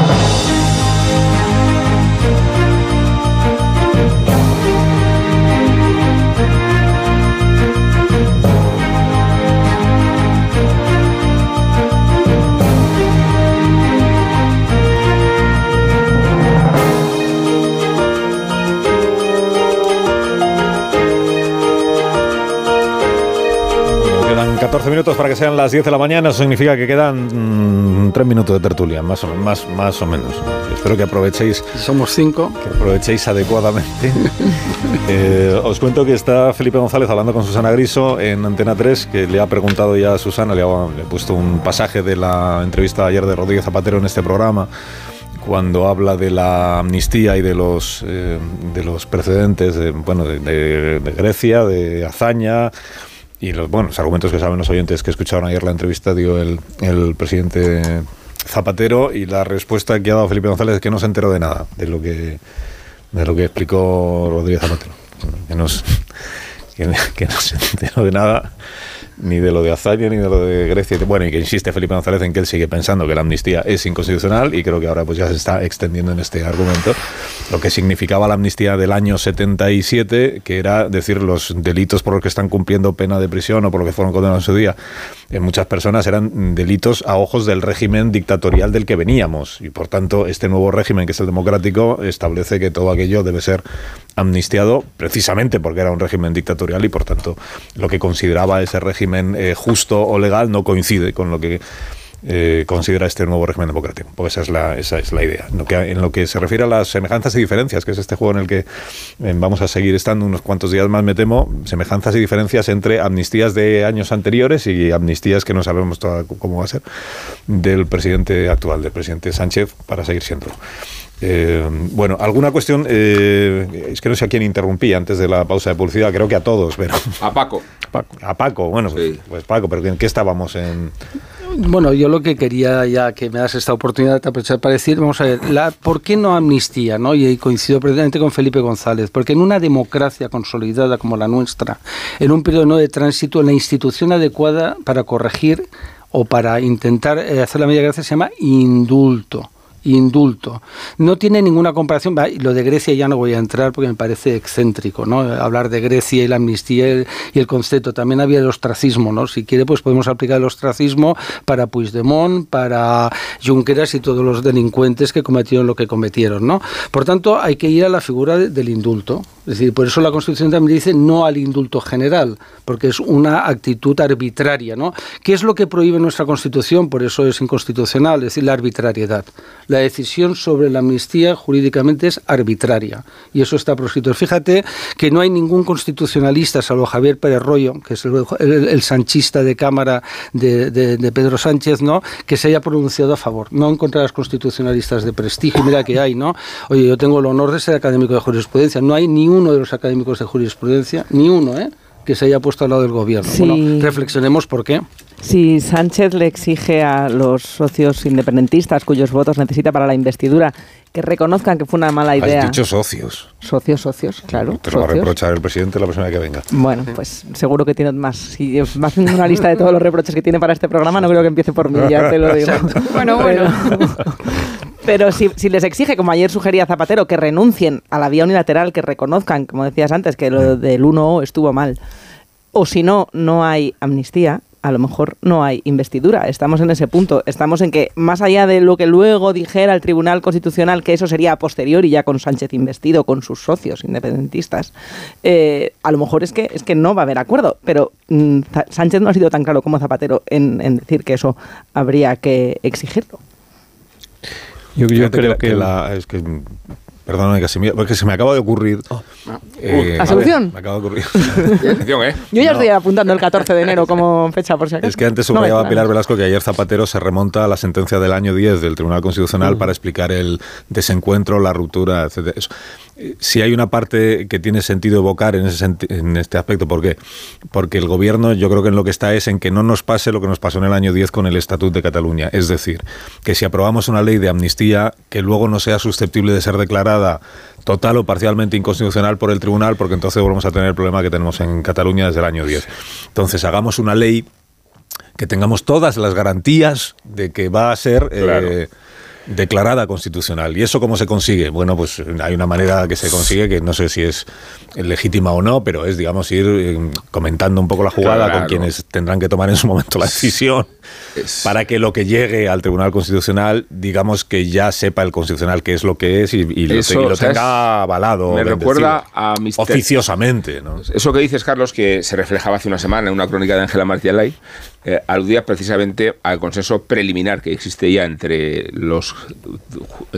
14 minutos para que sean las 10 de la mañana, eso significa que quedan 3 mm, minutos de tertulia, más o, más, más o menos. Espero que aprovechéis. Somos 5. Que aprovechéis adecuadamente. eh, os cuento que está Felipe González hablando con Susana Griso en Antena 3, que le ha preguntado ya a Susana, le ha, le ha puesto un pasaje de la entrevista ayer de Rodríguez Zapatero en este programa cuando habla de la amnistía y de los, eh, de los precedentes de, bueno, de, de, de Grecia, de hazaña, y los, bueno, los argumentos que saben los oyentes que escucharon ayer la entrevista dio el, el presidente Zapatero y la respuesta que ha dado Felipe González es que no se enteró de nada de lo que de lo que explicó Rodríguez Zapatero. que, que, que no se enteró de nada ni de lo de Azaña ni de lo de Grecia. Bueno, y que insiste Felipe González en que él sigue pensando que la amnistía es inconstitucional y creo que ahora pues ya se está extendiendo en este argumento lo que significaba la amnistía del año 77, que era decir los delitos por los que están cumpliendo pena de prisión o por lo que fueron condenados en su día. En muchas personas eran delitos a ojos del régimen dictatorial del que veníamos. Y por tanto este nuevo régimen que es el democrático establece que todo aquello debe ser amnistiado precisamente porque era un régimen dictatorial y por tanto lo que consideraba ese régimen eh, justo o legal no coincide con lo que eh, considera este nuevo régimen democrático. Pues esa es la, esa es la idea. En lo, que, en lo que se refiere a las semejanzas y diferencias, que es este juego en el que eh, vamos a seguir estando unos cuantos días más, me temo, semejanzas y diferencias entre amnistías de años anteriores y amnistías que no sabemos cómo va a ser del presidente actual, del presidente Sánchez, para seguir siendo. Eh, bueno, alguna cuestión, eh, es que no sé a quién interrumpí antes de la pausa de publicidad, creo que a todos, pero... A Paco. A Paco, bueno, pues, pues, Paco, pero ¿en qué estábamos? En... Bueno, yo lo que quería ya que me das esta oportunidad para decir, vamos a ver, la, ¿por qué no amnistía? ¿no? Y coincido precisamente con Felipe González, porque en una democracia consolidada como la nuestra, en un periodo de tránsito, la institución adecuada para corregir o para intentar eh, hacer la medida gracia se llama indulto indulto. No tiene ninguna comparación, lo de Grecia ya no voy a entrar porque me parece excéntrico, ¿no? Hablar de Grecia y la amnistía y el concepto. También había el ostracismo, ¿no? Si quiere, pues podemos aplicar el ostracismo para Puigdemont, para Junqueras y todos los delincuentes que cometieron lo que cometieron, ¿no? Por tanto, hay que ir a la figura del indulto. Es decir, por eso la Constitución también dice no al indulto general, porque es una actitud arbitraria, ¿no? ¿Qué es lo que prohíbe nuestra Constitución? Por eso es inconstitucional, es decir, la arbitrariedad la decisión sobre la amnistía jurídicamente es arbitraria y eso está proscrito. Fíjate que no hay ningún constitucionalista, salvo Javier Pérez Rollo, que es el, sanchista de Cámara de, Pedro Sánchez, ¿no? que se haya pronunciado a favor. No encontrarás constitucionalistas de prestigio, mira que hay, ¿no? Oye, yo tengo el honor de ser académico de jurisprudencia, no hay ni uno de los académicos de jurisprudencia, ni uno, ¿eh? que se haya puesto al lado del gobierno. Bueno, reflexionemos por qué. Si Sánchez le exige a los socios independentistas cuyos votos necesita para la investidura que reconozcan que fue una mala idea. Has dicho socios. Socios, socios, claro. Te lo va a reprochar el presidente la persona que venga. Bueno, pues seguro que tiene más. Si más en una lista de todos los reproches que tiene para este programa, no creo que empiece por mí, ya te lo digo. bueno, bueno. Pero si, si, les exige, como ayer sugería Zapatero, que renuncien a la vía unilateral, que reconozcan, como decías antes, que lo del 1 estuvo mal, o si no, no hay amnistía, a lo mejor no hay investidura. Estamos en ese punto. Estamos en que, más allá de lo que luego dijera el Tribunal Constitucional, que eso sería a posteriori, ya con Sánchez investido, con sus socios independentistas, eh, a lo mejor es que, es que no va a haber acuerdo. Pero mm, Sánchez no ha sido tan claro como Zapatero en, decir que eso habría que exigirlo. Yo, creo que, la, es que Perdóname, que porque se me acaba de ocurrir. Oh. Eh, ¿La solución? me acaba de ocurrir. ¿eh? Yo ya estoy apuntando el 14 de enero como fecha, por si acaso. Es que antes subrayaba no Pilar Velasco que ayer Zapatero se remonta a la sentencia del año 10 del Tribunal Constitucional mm. para explicar el desencuentro, la ruptura, etc si hay una parte que tiene sentido evocar en, ese en este aspecto. ¿Por qué? Porque el gobierno yo creo que en lo que está es en que no nos pase lo que nos pasó en el año 10 con el Estatut de Cataluña. Es decir, que si aprobamos una ley de amnistía que luego no sea susceptible de ser declarada total o parcialmente inconstitucional por el tribunal, porque entonces volvemos a tener el problema que tenemos en Cataluña desde el año 10. Entonces, hagamos una ley que tengamos todas las garantías de que va a ser... Eh, declarada constitucional. ¿Y eso cómo se consigue? Bueno, pues hay una manera que se consigue que no sé si es legítima o no, pero es, digamos, ir eh, comentando un poco la jugada con quienes tendrán que tomar en su momento la decisión para que lo que llegue al Tribunal Constitucional, digamos que ya sepa el Constitucional qué es lo que es y, lo, tenga avalado. Me recuerda a Oficiosamente. ¿no? Eso que dices, Carlos, que se reflejaba hace una semana en una crónica de Ángela Martialay, eh, aludía precisamente al consenso preliminar que existe ya entre los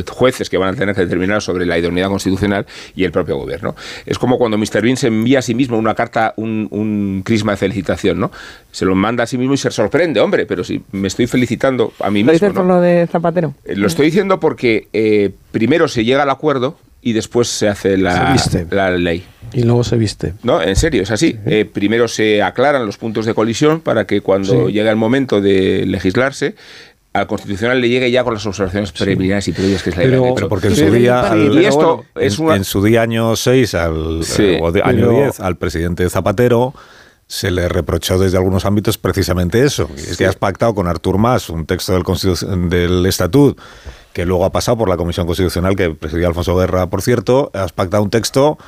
jueces que van a tener que determinar sobre la idoneidad constitucional y el propio gobierno. Es como cuando Mr. Bean se envía a sí mismo una carta, un, un crisma de felicitación, ¿no? Se lo manda a sí mismo y se sorprende, hombre, pero si me estoy felicitando a mí mismo. ¿Lo dices por lo de Zapatero? Eh, lo estoy diciendo porque eh, primero se llega al acuerdo y después se hace la, la ley. Y luego se viste. No, en serio, es así. Eh, primero se aclaran los puntos de colisión para que cuando llegue el momento de legislarse al Constitucional le llegue ya con las observaciones preliminares y previas que es la idea. Pero, porque en su día, al- y esto es una... en su día año 6 al Sí, eh, o de- año pero- 10 al presidente Zapatero se le reprochó desde algunos ámbitos precisamente eso. Es que has pactado con Artur Mas un texto del, del estatut que luego ha pasado por la Comisión Constitucional que presidía Alfonso Guerra, por cierto, has pactado un texto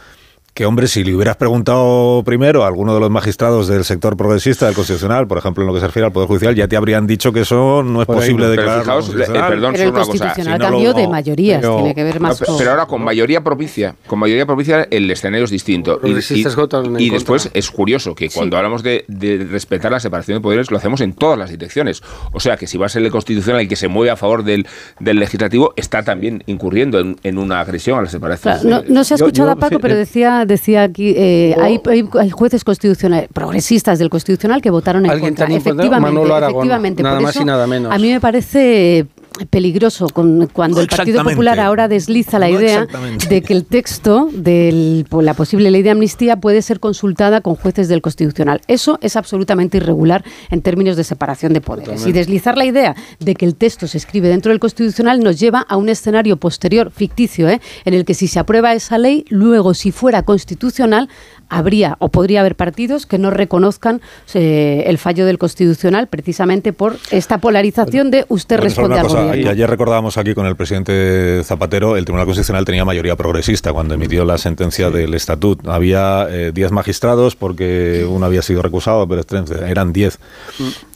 que, hombre, si le hubieras preguntado primero a alguno de los magistrados del sector progresista del Constitucional, por ejemplo, en lo que se refiere al Poder Judicial, ya te habrían dicho que eso no es Por posible declarar. fijaos, eh, perdón, Pero el una cosa. Constitucional Si no, cambió de mayorías, pero- tiene que ver más No, con... Pero ahora con mayoría propicia, con mayoría propicia el escenario es distinto. Y, después es curioso que cuando hablamos de, de respetar la separación de poderes lo hacemos en todas las direcciones. O sea que si va a ser el constitucional el que se mueve a favor del, del legislativo, está también incurriendo en, en una agresión a la separación. Claro, no, no se ha Yo- escuchado yo- a Paco, pero decía, decía aquí, eh, hay, hay- jueces constitucionales, progresistas del Constitucional que votaron en Alguien contra. tan Efectivamente, Manolo Aragón, efectivamente. nada por más y eso nada menos. A mí me parece peligroso con- cuando el Partido. Popular ahora desliza la No idea de que el texto de la posible ley de amnistía puede ser consultada con jueces del Constitucional. Eso es absolutamente irregular en términos de separación de poderes. Totalmente. Y deslizar la idea de que el texto se escribe dentro del Constitucional nos lleva a un escenario posterior, ficticio, ¿eh? en el que si se aprueba esa ley, luego si fuera constitucional, habría o podría haber partidos que no reconozcan eh, el fallo del Constitucional precisamente por esta polarización de usted Bueno, responde al gobierno. y ayer recordábamos aquí con el presidente Zapatero, el Tribunal Constitucional tenía mayoría progresista cuando emitió la sentencia del estatut. Había 10 magistrados porque uno había sido recusado, pero eran 10.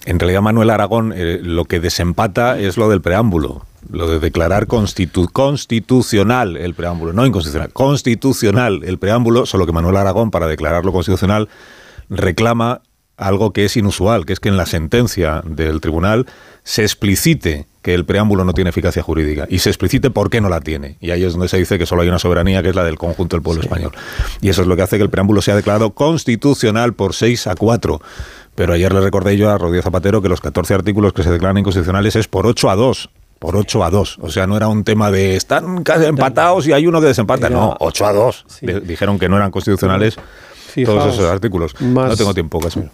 En realidad, Manuel Aragón eh, lo que desempata es lo del preámbulo, lo de declarar constitu- constitucional el preámbulo, no inconstitucional, constitucional el preámbulo, solo que Manuel Aragón, para declararlo constitucional, reclama algo que es inusual, que es que en la sentencia del tribunal se explicite que el preámbulo no tiene eficacia jurídica y se explicite por qué no la tiene. Y ahí es donde se dice que solo hay una soberanía que es la del conjunto del pueblo español. Y eso es lo que hace que el preámbulo sea declarado constitucional por 6 a 4. Pero ayer le recordé yo a Rodríguez Zapatero que los 14 artículos que se declaran inconstitucionales es por 8 a 2 por 8 a 2. O sea, no era un tema de están casi empatados y hay uno que desempata. No, 8 a 2. De- Dijeron que no eran constitucionales Fijaos, todos esos artículos. más- No tengo tiempo, Casimiro.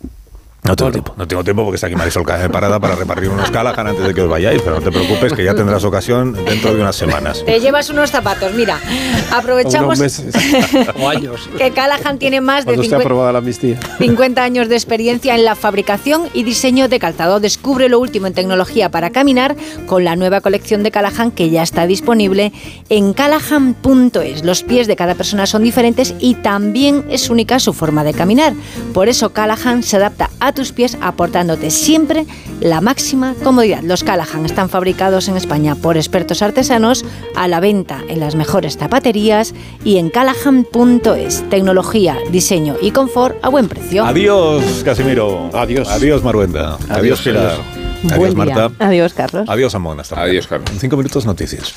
No tengo tiempo, no tengo tiempo porque está aquí Marisol Caja de Parada para repartir unos Callahan antes de que os vayáis, pero no te preocupes que ya tendrás ocasión dentro de unas semanas. Te llevas unos zapatos. Mira, aprovechamos Unos meses o años. que Callahan tiene más de Cuando esté 50 aprobada la amnistía. 50 años de experiencia en la fabricación y diseño de calzado. Descubre lo último en tecnología para caminar con la nueva colección de Callahan que ya está disponible en callahan.es. Los pies de cada persona son diferentes y también es única su forma de caminar. Por eso Callahan se adapta a tus pies aportándote siempre la máxima comodidad. Los Callahan están fabricados en España por expertos artesanos a la venta en las mejores zapaterías y en callahan.es. Tecnología, diseño y confort a buen precio. Adiós, Casimiro. Adiós. Adiós, Maruenda. Adiós, Adiós, Pilar. adiós. Buen día. Marta. Adiós, Carlos. Adiós, Amón. Hasta Adiós, Carlos. En cinco minutos, noticias.